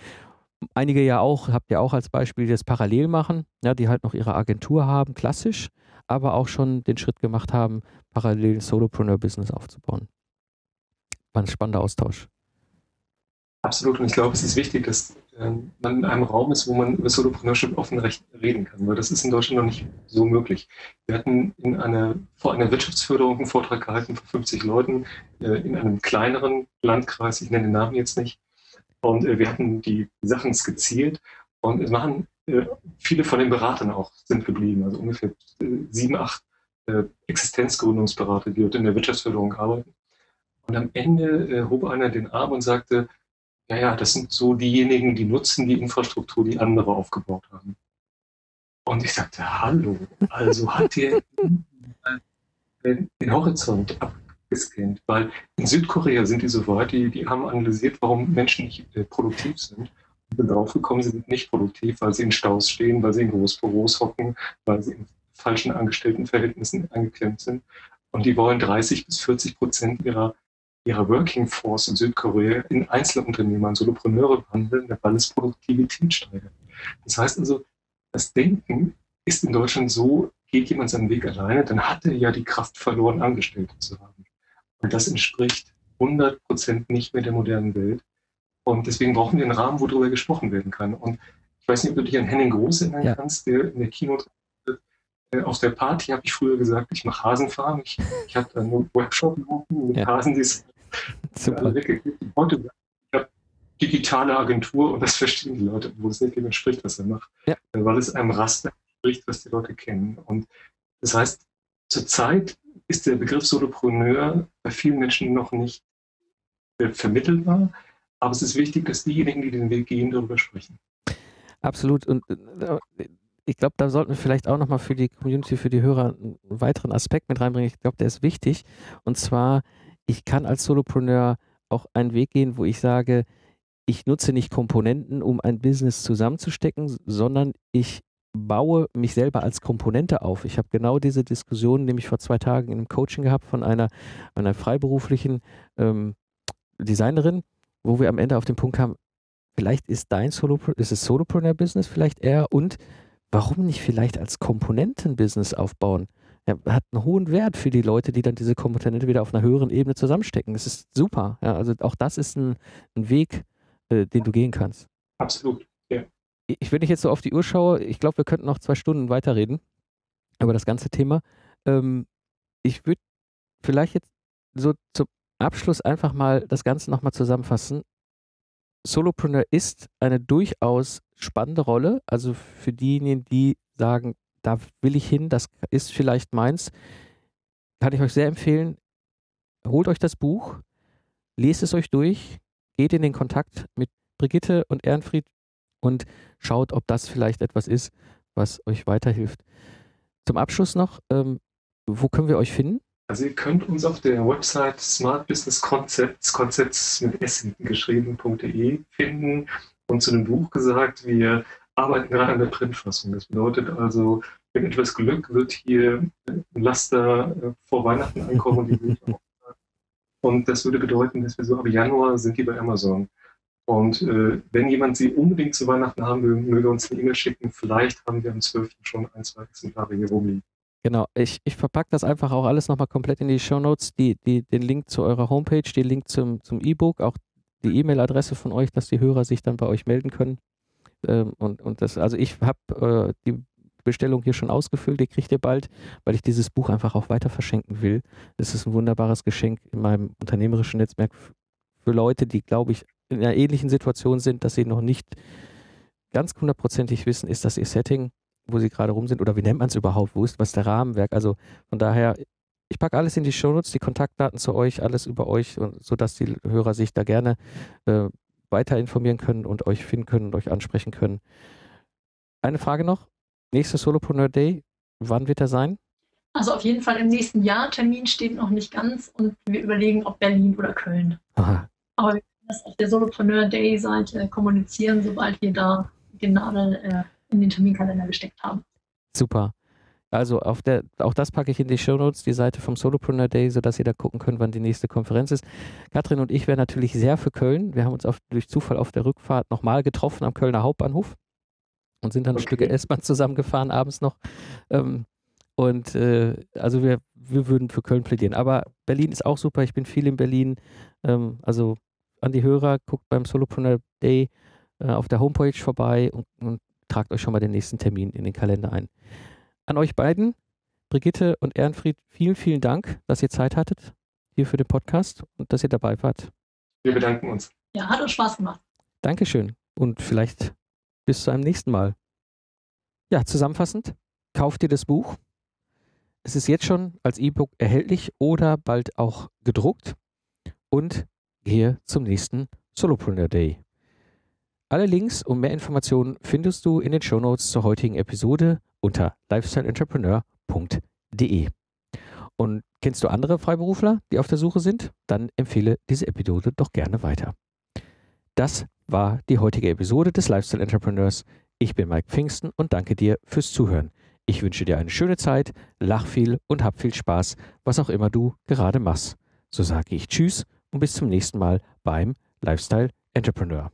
Speaker 1: einige ja auch, habt ihr auch als Beispiel, die das parallel machen, ja, die halt noch ihre Agentur haben, klassisch, aber auch schon den Schritt gemacht haben, parallel ein Solopreneur-Business aufzubauen. War ein spannender Austausch.
Speaker 2: Absolut, und ich glaube, es ist wichtig, dass äh, man in einem Raum ist, wo man über Solopreneurship offen reden kann, weil das ist in Deutschland noch nicht so möglich. Wir hatten in einer, vor einer Wirtschaftsförderung einen Vortrag gehalten vor 50 Leuten äh, in einem kleineren Landkreis, ich nenne den Namen jetzt nicht, und äh, wir hatten die Sachen skizziert und es machen äh, viele von den Beratern auch sind geblieben, also ungefähr äh, sieben, acht äh, Existenzgründungsberater, die dort in der Wirtschaftsförderung arbeiten. Und am Ende äh, hob einer den Arm und sagte, ja, ja, das sind so diejenigen, die nutzen die Infrastruktur, die andere aufgebaut haben. Und ich sagte, hallo, also hat ihr (laughs) den Horizont gescannt, weil in Südkorea sind die so weit, die, die haben analysiert, warum Menschen nicht äh, produktiv sind sind draufgekommen, sie sind nicht produktiv, weil sie in Staus stehen, weil sie in Großbüros hocken, weil sie in falschen Angestelltenverhältnissen eingeklemmt sind. Und die wollen 30 bis 40 Prozent ihrer, ihrer Working Force in Südkorea in Einzelunternehmer, Solopreneure behandeln, weil es Produktivität steigert. Das heißt also, das Denken ist in Deutschland so, geht jemand seinen Weg alleine, dann hat er ja die Kraft verloren, Angestellte zu haben. Und das entspricht 100 Prozent nicht mehr der modernen Welt. Und deswegen brauchen wir einen Rahmen, wo darüber gesprochen werden kann. Und ich weiß nicht, ob du dich an Henning Groß erinnern ja. kannst, der in der Keynote äh, auf der Party habe ich früher gesagt, ich mache Hasenfarm. Ich, ich habe dann einen Webshop mit ja. Hasen, die ist Super. Heute ich habe digitale Agentur und das verstehen die Leute, wo es nicht entspricht, was er macht. Ja. Weil es einem Raster entspricht, was die Leute kennen. Und das heißt, zurzeit ist der Begriff Solopreneur bei vielen Menschen noch nicht äh, vermittelbar. Aber es ist wichtig, dass diejenigen, die den Weg gehen, darüber sprechen.
Speaker 1: Absolut. Und äh, ich glaube, da sollten wir vielleicht auch nochmal für die Community, für die Hörer einen weiteren Aspekt mit reinbringen. Ich glaube, der ist wichtig. Und zwar, ich kann als Solopreneur auch einen Weg gehen, wo ich sage, ich nutze nicht Komponenten, um ein Business zusammenzustecken, sondern ich baue mich selber als Komponente auf. Ich habe genau diese Diskussion nämlich vor zwei Tagen in einem Coaching gehabt von einer, einer freiberuflichen ähm, Designerin, wo wir am Ende auf den Punkt kamen, vielleicht ist dein Solo, ist es Solopreneur-Business vielleicht eher und warum nicht vielleicht als Komponenten-Business aufbauen? Ja, hat einen hohen Wert für die Leute, die dann diese Komponente wieder auf einer höheren Ebene zusammenstecken. Das ist super. Ja, also auch das ist ein, ein Weg, äh, den du gehen kannst.
Speaker 2: Absolut. Ja.
Speaker 1: Ich, wenn ich jetzt so auf die Uhr schaue, ich glaube, wir könnten noch zwei Stunden weiterreden über das ganze Thema. Ähm, ich würde vielleicht jetzt so zum Abschluss einfach mal das Ganze nochmal zusammenfassen. Solopreneur ist eine durchaus spannende Rolle. Also für diejenigen, die sagen, da will ich hin, das ist vielleicht meins, kann ich euch sehr empfehlen. Holt euch das Buch, lest es euch durch, geht in den Kontakt mit Brigitte und Ehrenfried und schaut, ob das vielleicht etwas ist, was euch weiterhilft. Zum Abschluss noch, ähm, wo können wir euch finden?
Speaker 2: Also ihr könnt uns auf der Website Smart Business Concepts, Concepts mit S geschrieben.de finden und zu dem Buch gesagt, wir arbeiten gerade an der Printfassung. Das bedeutet also, mit etwas Glück wird hier ein Laster äh, vor Weihnachten ankommen und die Bücher (laughs) Und das würde bedeuten, dass wir so ab Januar sind die bei Amazon. Und äh, wenn jemand sie unbedingt zu Weihnachten haben will, möge uns eine E-Mail schicken. Vielleicht haben wir am 12. schon ein, zwei Exemplare hier rumliegen.
Speaker 1: Genau, ich, ich verpacke das einfach auch alles nochmal komplett in die Show Notes, die, die, den Link zu eurer Homepage, den Link zum, zum E-Book, auch die E-Mail-Adresse von euch, dass die Hörer sich dann bei euch melden können. Ähm, und, und das, also ich habe äh, die Bestellung hier schon ausgefüllt, die kriegt ihr bald, weil ich dieses Buch einfach auch weiter verschenken will. Es ist ein wunderbares Geschenk in meinem unternehmerischen Netzwerk für Leute, die, glaube ich, in einer ähnlichen Situation sind, dass sie noch nicht ganz hundertprozentig wissen, ist das ihr Setting wo sie gerade rum sind oder wie nennt man es überhaupt, wo ist was der Rahmenwerk. Also von daher, ich packe alles in die Shownotes, die Kontaktdaten zu euch, alles über euch, sodass die Hörer sich da gerne äh, weiter informieren können und euch finden können und euch ansprechen können. Eine Frage noch. Nächster Solopreneur Day, wann wird er sein?
Speaker 3: Also auf jeden Fall im nächsten Jahr. Termin steht noch nicht ganz und wir überlegen, ob Berlin oder Köln. Aha. Aber wir das auf der Solopreneur Day Seite kommunizieren, sobald wir da den Nadel äh, in den Terminkalender gesteckt haben.
Speaker 1: Super. Also auf der, auch das packe ich in die Show Notes, die Seite vom Solopreneur Day, sodass ihr da gucken könnt, wann die nächste Konferenz ist. Katrin und ich wären natürlich sehr für Köln. Wir haben uns auf, durch Zufall auf der Rückfahrt nochmal getroffen am Kölner Hauptbahnhof und sind dann okay. Stücke S-Bahn zusammengefahren abends noch. Ähm, und äh, also wir, wir würden für Köln plädieren. Aber Berlin ist auch super. Ich bin viel in Berlin. Ähm, also an die Hörer, guckt beim Solopreneur Day äh, auf der Homepage vorbei und, und tragt euch schon mal den nächsten Termin in den Kalender ein. An euch beiden, Brigitte und Ehrenfried, vielen, vielen Dank, dass ihr Zeit hattet hier für den Podcast und dass ihr dabei wart.
Speaker 2: Wir bedanken uns.
Speaker 3: Ja, hat uns Spaß gemacht.
Speaker 1: Dankeschön und vielleicht bis zu einem nächsten Mal. Ja, zusammenfassend, kauft ihr das Buch. Es ist jetzt schon als E-Book erhältlich oder bald auch gedruckt und gehe zum nächsten Solopreneur Day. Alle Links und mehr Informationen findest du in den Shownotes zur heutigen Episode unter lifestyleentrepreneur.de. Und kennst du andere Freiberufler, die auf der Suche sind? Dann empfehle diese Episode doch gerne weiter. Das war die heutige Episode des Lifestyle Entrepreneurs. Ich bin Mike Pfingsten und danke dir fürs Zuhören. Ich wünsche dir eine schöne Zeit, lach viel und hab viel Spaß, was auch immer du gerade machst. So sage ich Tschüss und bis zum nächsten Mal beim Lifestyle Entrepreneur.